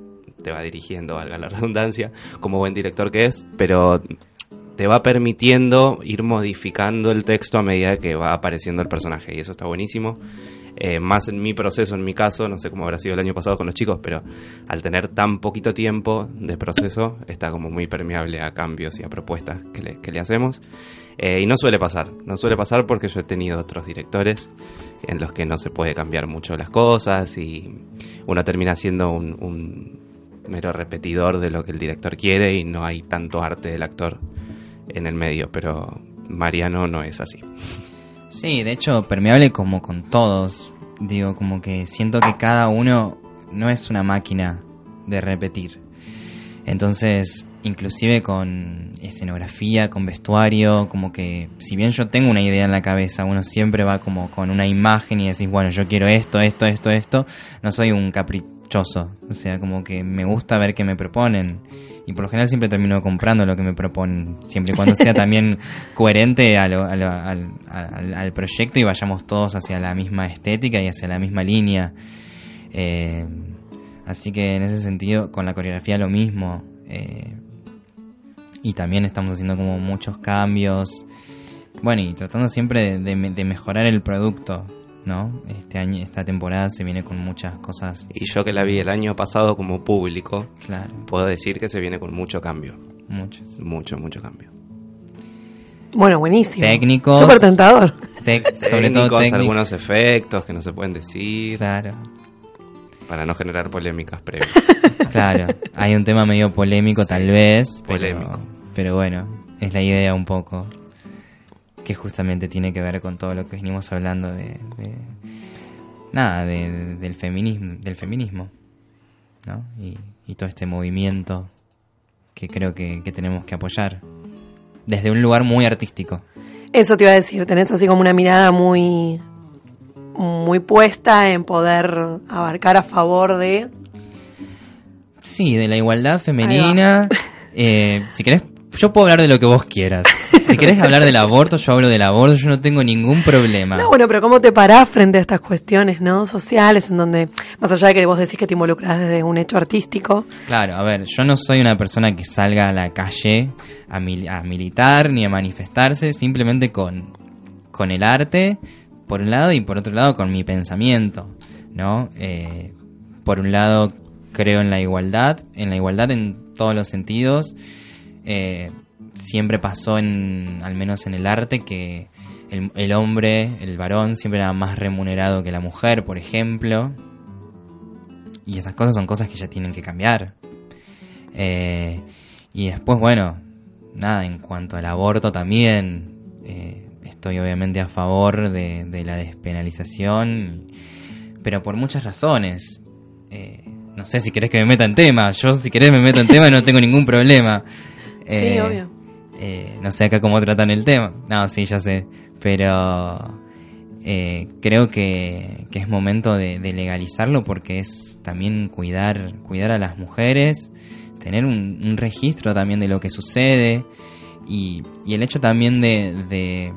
te va dirigiendo, valga la redundancia, como buen director que es, pero te va permitiendo ir modificando el texto a medida que va apareciendo el personaje y eso está buenísimo. Eh, más en mi proceso, en mi caso, no sé cómo habrá sido el año pasado con los chicos, pero al tener tan poquito tiempo de proceso, está como muy permeable a cambios y a propuestas que le, que hacemos. Eh, y no suele pasar, no suele pasar porque yo he tenido otros directores en los que no se puede cambiar mucho las cosas y uno termina siendo un, un mero repetidor de lo que el director quiere y no hay tanto arte del actor en el medio, pero Mariano no es así. Sí, de hecho, permeable como con todos. Digo, como que siento que cada uno no es una máquina de repetir. Entonces, inclusive con escenografía, con vestuario, como que si bien yo tengo una idea en la cabeza, uno siempre va como con una imagen y decís, bueno, yo quiero esto, esto, esto, esto, no soy un caprichoso, o sea, como que me gusta ver qué me proponen y por lo general siempre termino comprando lo que me proponen, siempre y cuando sea (laughs) también coherente a lo- a lo- al, al- al proyecto y vayamos todos hacia la misma estética y hacia la misma línea. Eh, así que en ese sentido, con la coreografía lo mismo. eh, y también estamos haciendo como muchos cambios. Bueno, y tratando siempre de, de me- de mejorar el producto, ¿no? Este año, esta temporada se viene con muchas cosas. Y yo que la vi el año pasado como público, Claro. puedo decir que se viene con mucho cambio. Muchos. Mucho, mucho cambio. Bueno, buenísimo. Técnicos. Súper tentador. Sobre todo Técnicos, algunos efectos que no se pueden decir. Claro. Para no generar polémicas previas. (laughs) Claro, hay un tema medio polémico tal vez, pero, polémico. pero bueno, es la idea un poco que justamente tiene que ver con todo lo que venimos hablando de, de- nada, de- del feminismo, del feminismo, ¿no? Y, y todo este movimiento que creo que, que tenemos que apoyar desde un lugar muy artístico. Eso te iba a decir, tenés así como una mirada muy muy puesta en poder abarcar a favor de Sí, de la igualdad femenina. (laughs) Eh, si querés, yo puedo hablar de lo que vos quieras. Si querés hablar del aborto, yo hablo del aborto, yo no tengo ningún problema. No, bueno, pero ¿cómo te parás frente a estas cuestiones no sociales en donde, más allá de que vos decís que te involucrás desde un hecho artístico, Claro, a ver, yo no soy una persona que salga a la calle a, mil- a militar ni a manifestarse, simplemente con, con el arte, por un lado, y por otro lado con mi pensamiento, ¿no? Eh, por un lado, creo en la igualdad, en la igualdad en todos los sentidos. Eh, siempre pasó en, al menos en el arte, que el, hombre, el varón, siempre era más remunerado que la mujer, por ejemplo. Y esas cosas son cosas que ya tienen que cambiar. Eh, y después, bueno, nada, en cuanto al aborto también, eh, estoy obviamente a favor de, de la despenalización, pero por muchas razones. Eh, no sé si querés que me meta en tema, yo si querés me meto en tema y no tengo ningún problema. Eh, obvio. eh, no sé acá cómo tratan el tema. No, sí, ya sé. Pero eh, creo que, que es momento de, de legalizarlo porque es también cuidar, cuidar a las mujeres, tener un, un registro también de lo que sucede y, y el hecho también de, de,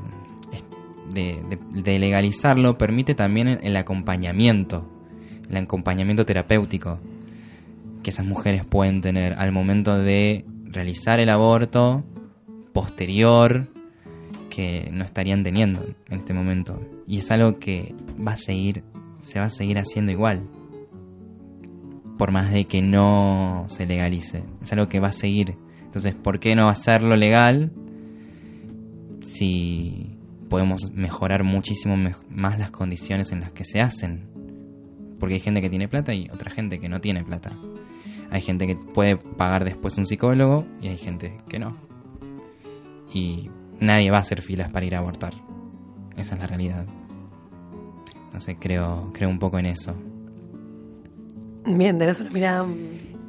de- de- de legalizarlo permite también el acompañamiento, el acompañamiento terapéutico que esas mujeres pueden tener al momento de realizar el aborto posterior que no estarían teniendo en este momento. Y es algo que va a seguir, se va a seguir haciendo igual. Por más de que no se legalice. Es algo que va a seguir. Entonces, ¿por qué no hacerlo legal si podemos mejorar muchísimo más las condiciones en las que se hacen? Porque hay gente que tiene plata y otra gente que no tiene plata. Hay gente que puede pagar después un psicólogo y hay gente que no. Y nadie va a hacer filas para ir a abortar. Esa es la realidad. No sé, creo, creo un poco en eso. bien, tenés una mirada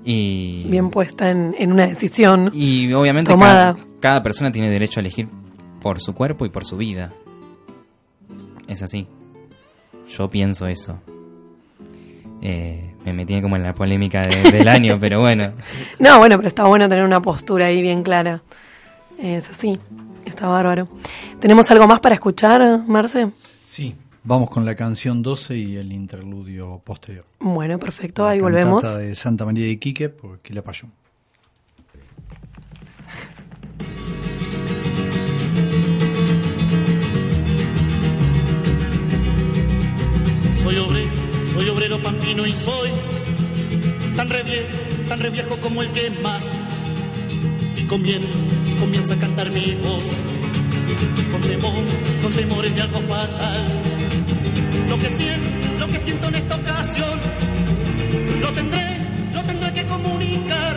Y, bien puesta en, en una decisión. y obviamente tomada. cada, cada persona tiene derecho a elegir por su cuerpo y por su vida. Es así. Yo pienso eso. Eh, me metí como en la polémica de- del año, (laughs) pero bueno. No, bueno, pero está bueno tener una postura ahí bien clara. Es así, está bárbaro. ¿Tenemos algo más para escuchar, Marce? Sí, vamos con la canción 12 y el interludio posterior. Bueno, perfecto, La ahí volvemos. de Santa María de Iquique por Quilapayún. Soy obrero, soy obrero pampino y soy tan re viejo, tan re viejo como el que más. Y comienzo, comienza a cantar mi voz con temor, con temores de algo fatal. Lo que siento, lo que siento en esta ocasión, lo tendré, lo tendré que comunicar.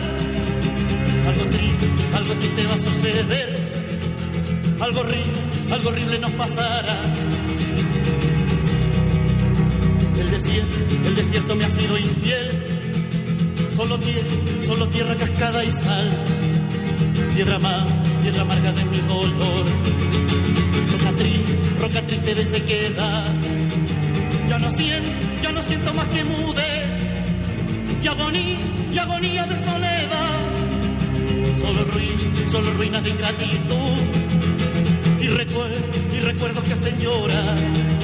Algo triste, algo triste va a suceder. Algo horrible, algo horrible nos pasará. El desierto me ha sido infiel. Solo tierra, solo tierra, cascada y sal. Piedra más, piedra amarga de mi dolor. Roca, tri, roca triste de sequedad. Ya no siento, ya no siento más que mudez. Y agonía, y agonía de soledad. Solo ruinas, solo ruinas de ingratitud. Y recuerdo, y recuerdos que hacen llorar.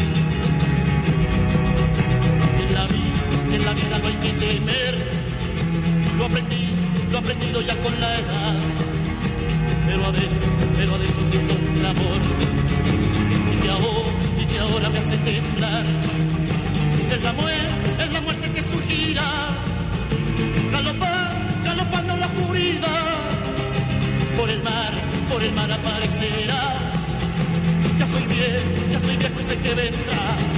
En la vida, en la vida no hay que temer. Lo aprendí, lo aprendido ya con la edad. Pero adentro, pero adentro siento un clamor. Y que ahora, y que ahora me hace temblar. Es la muerte, es la muerte que surgirá. Galopar, galopando la oscuridad. Por el mar, por el mar aparecerá. Ya soy viejo, ya soy viejo y sé que vendrá.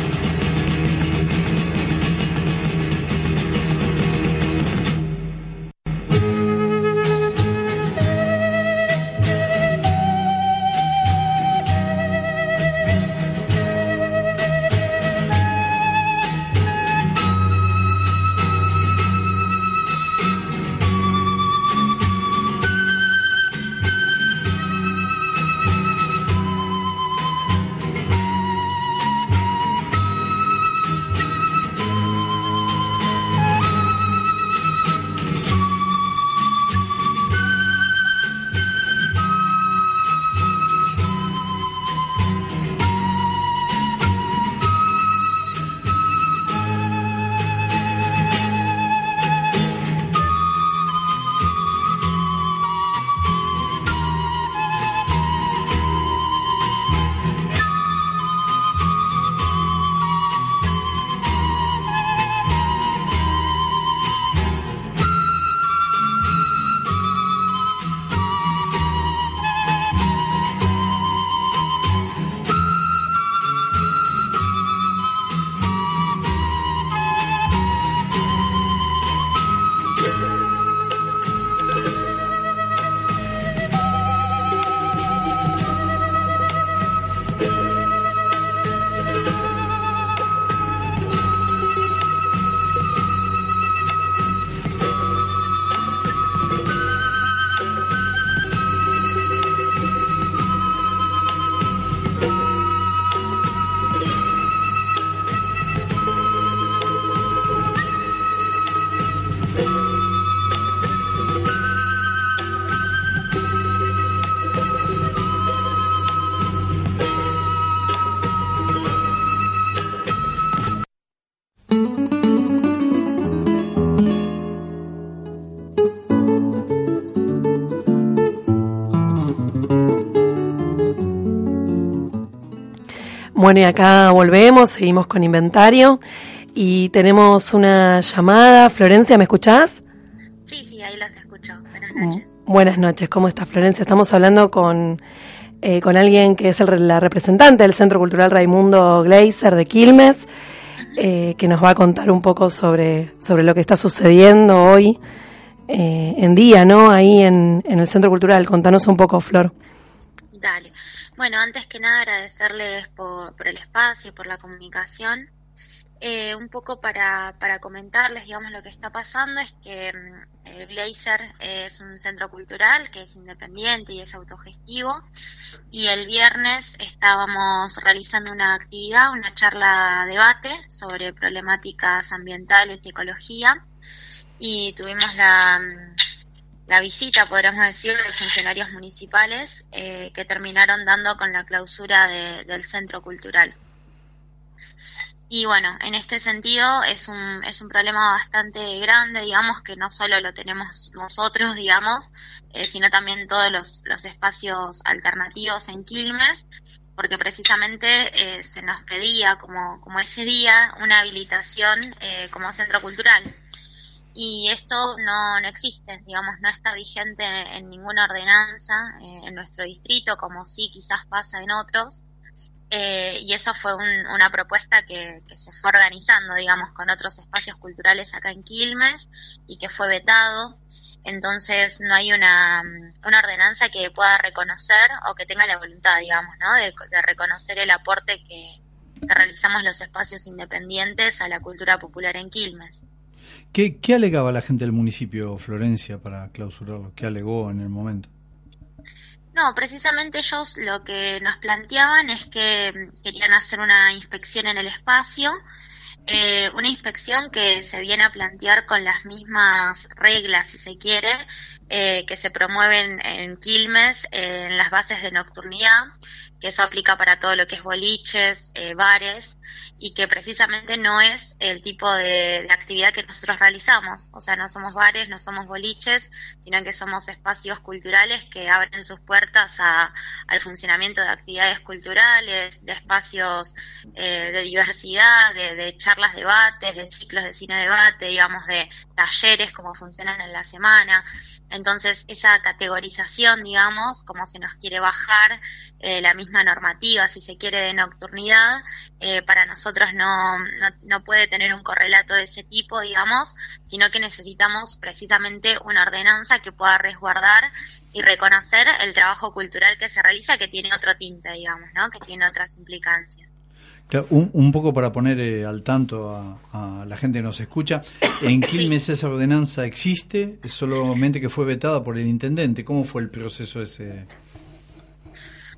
Bueno, y acá volvemos, seguimos con inventario y tenemos una llamada. Florencia, ¿me escuchás? Sí, sí, ahí las escucho. Buenas noches. Buenas noches, ¿cómo estás, Florencia? Estamos hablando con, eh, con alguien que es el, la representante del Centro Cultural Raimundo Gleiser de Quilmes, eh, que nos va a contar un poco sobre, sobre lo que está sucediendo hoy eh, en día, ¿no? Ahí en, en el Centro Cultural. Contanos un poco, Flor. Dale. Bueno, antes que nada agradecerles por, por el espacio, por la comunicación. Eh, un poco para, para comentarles, digamos, lo que está pasando es que mm, el Blazer es un centro cultural que es independiente y es autogestivo. Y el viernes estábamos realizando una actividad, una charla debate sobre problemáticas ambientales y ecología. Y tuvimos la, mm, la visita, podríamos decir, de funcionarios municipales eh, que terminaron dando con la clausura de, del centro cultural. Y bueno, en este sentido es un, es un problema bastante grande, digamos, que no solo lo tenemos nosotros, digamos, eh, sino también todos los, los espacios alternativos en Quilmes, porque precisamente eh, se nos pedía como, como ese día una habilitación eh, como centro cultural y esto no, no existe, digamos, no está vigente en ninguna ordenanza eh, en nuestro distrito, como sí quizás pasa en otros. Eh, y eso fue una propuesta que, que, se fue organizando, digamos, con otros espacios culturales acá en Quilmes y que fue vetado. Entonces no hay una, una ordenanza que pueda reconocer o que tenga la voluntad, digamos, ¿no? de, de reconocer el aporte que, que realizamos los espacios independientes a la cultura popular en Quilmes. ¿Qué, ¿Qué alegaba la gente del municipio Florencia para clausurarlo? ¿Qué alegó en el momento? No, precisamente ellos lo que nos planteaban es que querían hacer una inspección en el espacio, eh, una inspección que se viene a plantear con las mismas reglas, si se quiere, eh, que se promueven en Quilmes, en las bases de nocturnidad, que eso aplica para todo lo que es boliches, eh, bares, y que precisamente no es el tipo de, actividad que nosotros realizamos. O sea, no somos bares, no somos boliches, sino que somos espacios culturales que abren sus puertas a, al funcionamiento de actividades culturales, de espacios eh, de diversidad, de, de charlas, debates, de ciclos de cine debate, digamos, de talleres, como funcionan en la semana. Entonces, esa categorización, digamos, como se nos quiere bajar eh, la misma normativa, si se quiere, de nocturnidad, eh, para nosotros no, no, no, puede tener un correlato de ese tipo, digamos, sino que necesitamos precisamente una ordenanza que pueda resguardar y reconocer el trabajo cultural que se realiza, que tiene otro tinte, digamos, ¿no? que tiene otras implicancias. Un, un, poco para poner eh, al tanto a, a, la gente que nos escucha, ¿en Quilmes (coughs) esa ordenanza existe? ¿Es solamente que fue vetada por el intendente? ¿Cómo fue el proceso ese?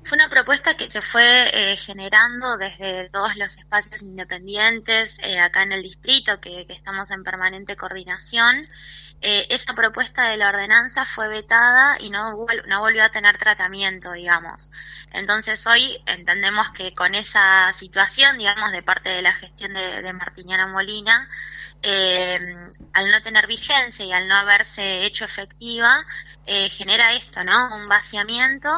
Fue una propuesta que se fue eh, generando desde todos los espacios independientes eh, acá en el distrito, que, estamos en permanente coordinación. Eh, esa propuesta de la ordenanza fue vetada y no, no volvió a tener tratamiento, digamos. Entonces hoy entendemos que con esa situación, digamos, de parte de la gestión de, de Martiniana Molina, eh, al no tener vigencia y al no haberse hecho efectiva, eh, genera esto, ¿no? Un vaciamiento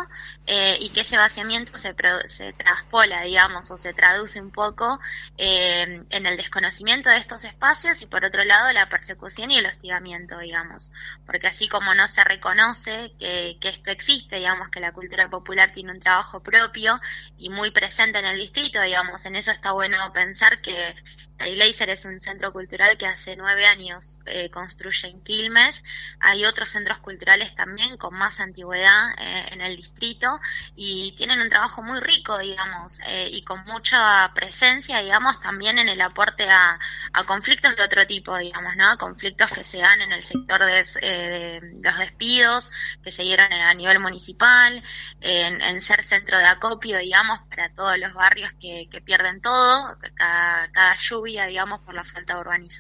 eh, y que ese vaciamiento se, se traspola, digamos, o se traduce un poco eh, en el desconocimiento de estos espacios y por otro lado la persecución y el hostigamiento, digamos. Porque así como no se reconoce que, que esto existe, digamos, que la cultura popular tiene un trabajo propio y muy presente en el distrito, digamos, en eso está bueno pensar que el Gleiser es un centro cultural que hace nueve años eh, construye en Quilmes. Hay otros centros culturales también con más antigüedad eh, en el distrito y tienen un trabajo muy rico, digamos, eh, y con mucha presencia, digamos, también en el aporte a, conflictos de otro tipo, digamos, ¿no? Conflictos que se dan en el sector de, de los despidos, que se dieron a nivel municipal, en, en, ser centro de acopio, digamos, para todos los barrios que, que pierden todo, cada lluvia digamos, por la falta de urbanización.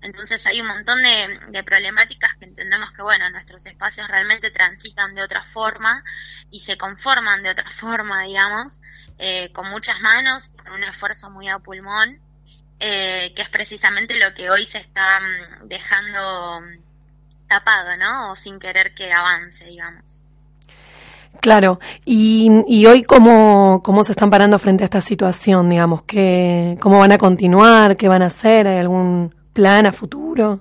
Entonces hay un montón de, problemáticas que entendemos que, bueno, nuestros espacios realmente transitan de otra forma y se conforman de otra (laughs) forma, digamos, eh, con muchas manos, con un esfuerzo muy a pulmón, eh, que es precisamente lo que hoy se está mm, dejando tapado, ¿no? O sin querer que avance, digamos. Claro, y, y hoy cómo, cómo se están parando frente a esta situación, digamos, que, cómo van a continuar, qué van a hacer, ¿hay algún plan a futuro?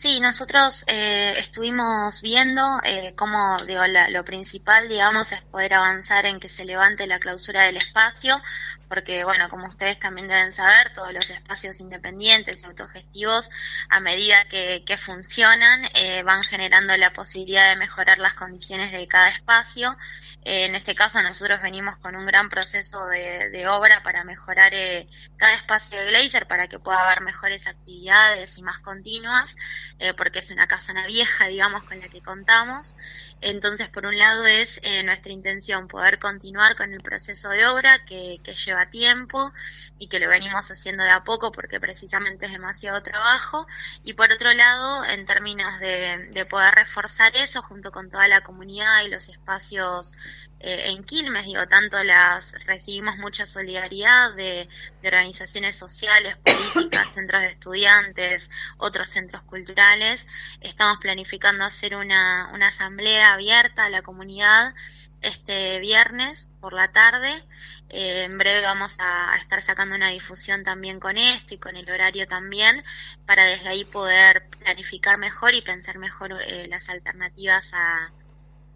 Sí, nosotros eh, estuvimos viendo eh, cómo, digo, la, lo principal, digamos, es poder avanzar en que se levante la clausura del espacio, porque, bueno, como ustedes también deben saber, todos los espacios independientes autogestivos, a medida que, que funcionan, eh, van generando la posibilidad de mejorar las condiciones de cada espacio. Eh, en este caso, nosotros venimos con un gran proceso de, de obra para mejorar eh, cada espacio de Glazer, para que pueda haber mejores actividades y más continuas, eh, porque es una casona vieja, digamos, con la que contamos. Entonces, por un lado es eh, nuestra intención poder continuar con el proceso de obra que, lleva tiempo y que lo venimos haciendo de a poco porque precisamente es demasiado trabajo. Y por otro lado, en términos de, de poder reforzar eso junto con toda la comunidad y los espacios eh, en Quilmes, digo, tanto las recibimos mucha solidaridad de, organizaciones sociales, políticas, (coughs) centros de estudiantes, otros centros culturales. Estamos planificando hacer una asamblea abierta a la comunidad este viernes por la tarde. Eh, en breve vamos a, a, estar sacando una difusión también con esto y con el horario también, para desde ahí poder planificar mejor y pensar mejor eh, las alternativas a,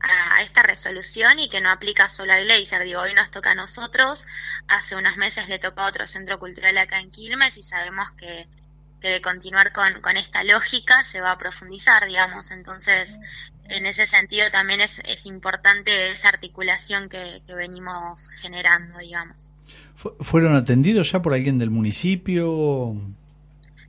a, esta resolución y que no aplica solo al Glazer. Digo, hoy nos toca a nosotros, hace unos meses le tocó a otro centro cultural acá en Quilmes y sabemos que que de continuar con, con esta lógica se va a profundizar, digamos. Entonces, en ese sentido también es, es importante esa articulación que, que venimos generando, digamos. ¿Fueron atendidos ya por alguien del municipio?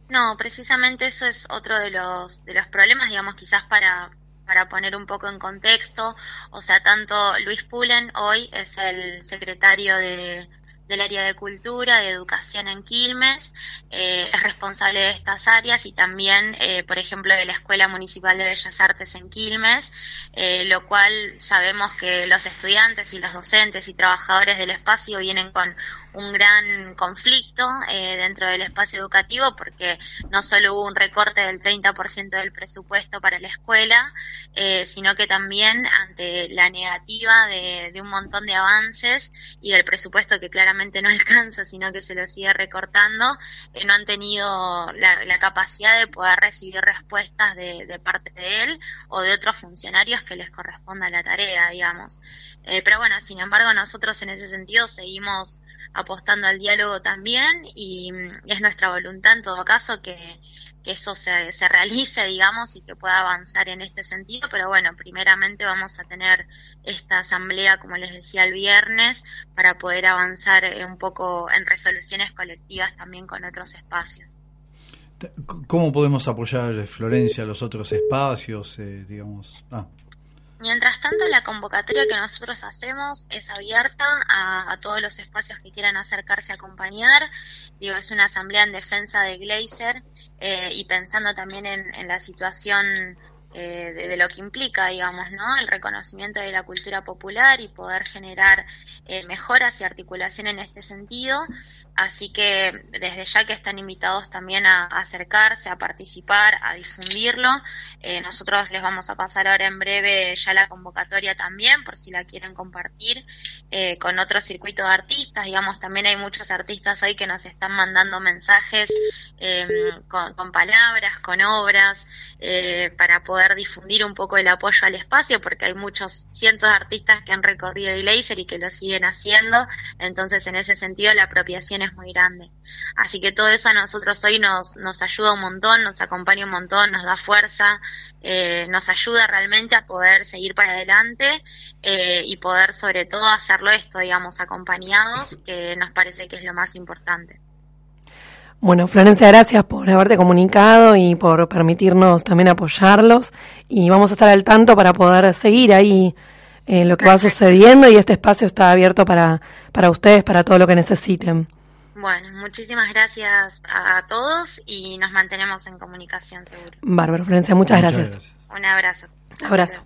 No, precisamente eso es otro de los, de los problemas, digamos, quizás para, para poner un poco en contexto. O sea, tanto Luis Pulen hoy es el secretario de, del área de cultura, de educación en Quilmes, eh, es responsable de estas áreas y también, eh, por ejemplo, de la Escuela Municipal de Bellas Artes en Quilmes, eh, lo cual sabemos que los estudiantes y los docentes y trabajadores del espacio vienen con un gran conflicto dentro del espacio educativo porque no solo hubo un recorte del 30% del presupuesto para la escuela, sino que también ante la negativa de, un montón de avances y del presupuesto que claramente no (laughs) alcanza, sino que se lo sigue recortando, eh, no han tenido la, capacidad de poder recibir respuestas de, de, parte de él o de otros funcionarios que les corresponda la tarea, digamos. pero bueno, sin embargo, nosotros en ese sentido seguimos apostando al diálogo también y, es nuestra voluntad en todo caso que, eso se, se, realice, digamos, y que pueda avanzar en este sentido. Pero bueno, primeramente vamos a tener esta asamblea, como les decía, el viernes para poder avanzar eh, un poco en resoluciones colectivas también con otros espacios. ¿Cómo podemos apoyar, Florencia, los otros espacios, eh, digamos? Ah. Mientras tanto, la convocatoria que nosotros hacemos es abierta a, todos los espacios que quieran acercarse a acompañar. Digo, es una asamblea en defensa de Glazer eh, y pensando también en, la situación eh, de, lo que implica, digamos, ¿no? El reconocimiento de la cultura popular y poder generar eh, mejoras y articulación en este sentido. Así que desde ya que están invitados también a, acercarse, a participar, a difundirlo. Eh, nosotros les vamos a pasar ahora en breve ya la convocatoria también, por si la quieren compartir eh, con otro circuito de artistas. Digamos, también hay muchos artistas ahí que nos están mandando mensajes em, con, con, palabras, con obras, eh, para poder difundir un poco el apoyo al espacio, porque hay muchos cientos de artistas que han recorrido el laser y que lo siguen haciendo. Entonces, en ese sentido, la apropiación es muy grande. Así que todo eso a nosotros hoy nos, nos ayuda un montón, nos acompaña un montón, nos da fuerza, eh, nos ayuda realmente a poder seguir para adelante eh, y poder sobre todo hacerlo esto, digamos, acompañados, que nos parece que es lo más importante. Bueno, Florencia, gracias por haberte comunicado y por permitirnos también apoyarlos. Y vamos a estar al tanto para poder seguir ahí eh, lo que va sucediendo y este espacio está abierto para, para ustedes, para todo lo que necesiten. Bueno, muchísimas gracias a todos y nos mantenemos en comunicación, seguro. Bárbaro, Florencia, muchas, gracias. Un abrazo. Abrazo.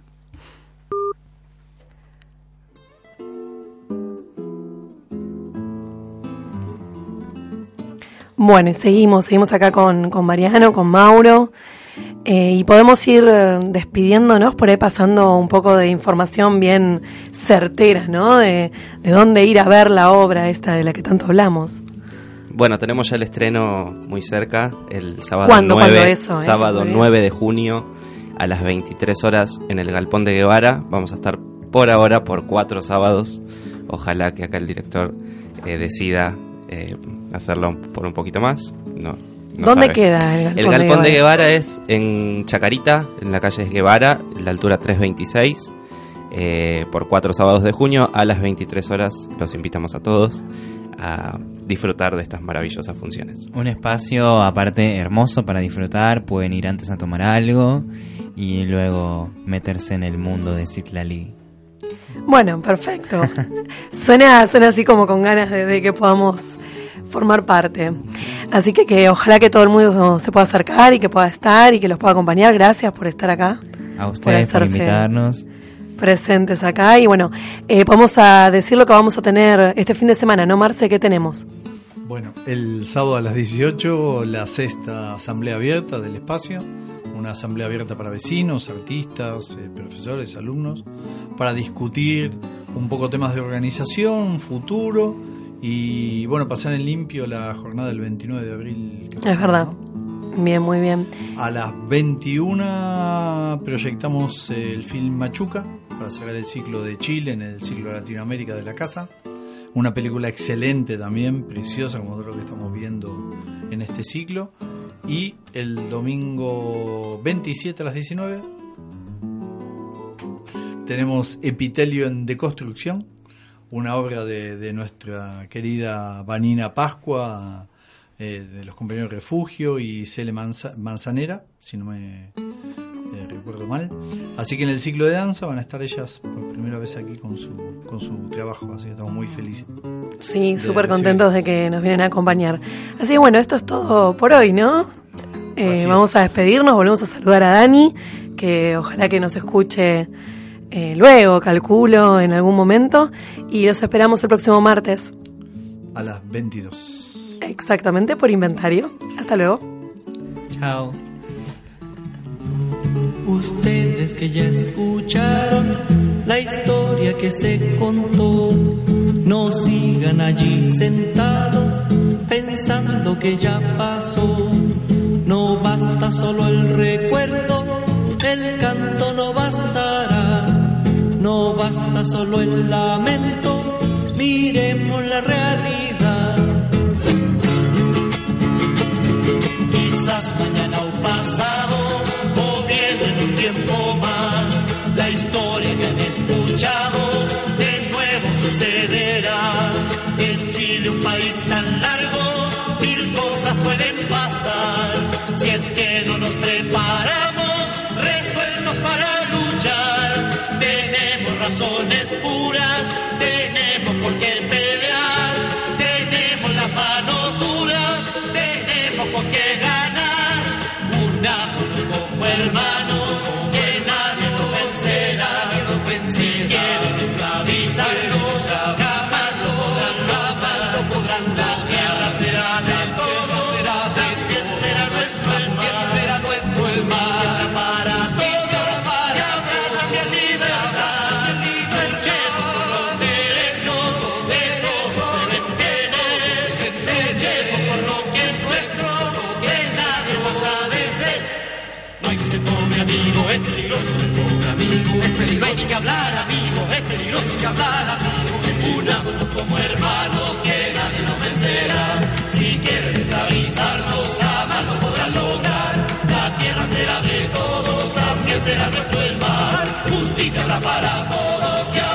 Bueno, seguimos, seguimos acá con, con Mariano, con Mauro, eh, y podemos ir eh, despidiéndonos por ahí pasando un poco de información bien certera, ¿no? De, de dónde ir a ver la obra esta de la que tanto hablamos. Bueno, tenemos ya el estreno muy cerca, el sábado 9, eso, eh? sábado 9 de junio a las 23 horas en el Galpón de Guevara. Vamos a estar por ahora por cuatro sábados. Ojalá que acá el director eh, decida eh, hacerlo por un poquito más. No, ¿Dónde queda el Galpón, el Galpón de, Guevara? es en Chacarita, en la calle Guevara, en la altura 326. por cuatro sábados de junio a las 23 horas. Los invitamos a todos a disfrutar de estas maravillosas funciones. Un espacio aparte hermoso para disfrutar, pueden ir antes a tomar algo y luego meterse en el mundo de Citlali. Bueno, perfecto. (laughs) suena, suena así como con ganas de, que podamos formar parte. Así que, que ojalá que todo el mundo se pueda acercar y que pueda estar y que los pueda acompañar. Gracias por estar acá. A ustedes por invitarnos presentes acá. Y bueno, eh, vamos a decir lo que vamos a tener este fin de semana, ¿no, Marce? ¿Qué tenemos? Bueno, el sábado a las 18, la sexta asamblea abierta del espacio, una asamblea abierta para vecinos, artistas, eh, profesores, alumnos, para discutir un poco temas de organización, futuro y, bueno, pasar en limpio la jornada del 29 de abril. es verdad. Bien, muy bien. A las 21 proyectamos el film Machuca, para sacar el ciclo de Chile en el ciclo Latinoamérica de la casa. Una película excelente también, preciosa como todo lo que estamos viendo en este ciclo. Y el domingo 27 a las 19 tenemos Epitelio en Deconstrucción, una obra de, de nuestra querida Vanina Pascua, eh, de los compañeros de Refugio y Cele Manza- Manzanera, si no me eh, recuerdo mal. Así que en el ciclo de danza van a estar ellas por primera vez aquí con su, con su trabajo, así que estamos muy felices. Sí, súper contentos de que nos vienen a acompañar. Así que bueno, esto es todo por hoy, ¿no? Eh, vamos a despedirnos, volvemos a saludar a Dani, que ojalá que nos escuche eh, luego, calculo, en algún momento. Y los esperamos el próximo martes, A las 22. exactamente por inventario. Hasta luego. Chao. Ustedes que ya escucharon la historia que se contó, no sigan allí sentados pensando que ya pasó. No basta solo el recuerdo, el canto no bastará. No basta solo el lamento, miremos la realidad. Quizás mañana o pasado o bien en un tiempo más la historia que han escuchado de nuevo sucederá. Es Chile un país tan largo, mil cosas pueden pasar. Si es que no nos preparamos, vida para todos.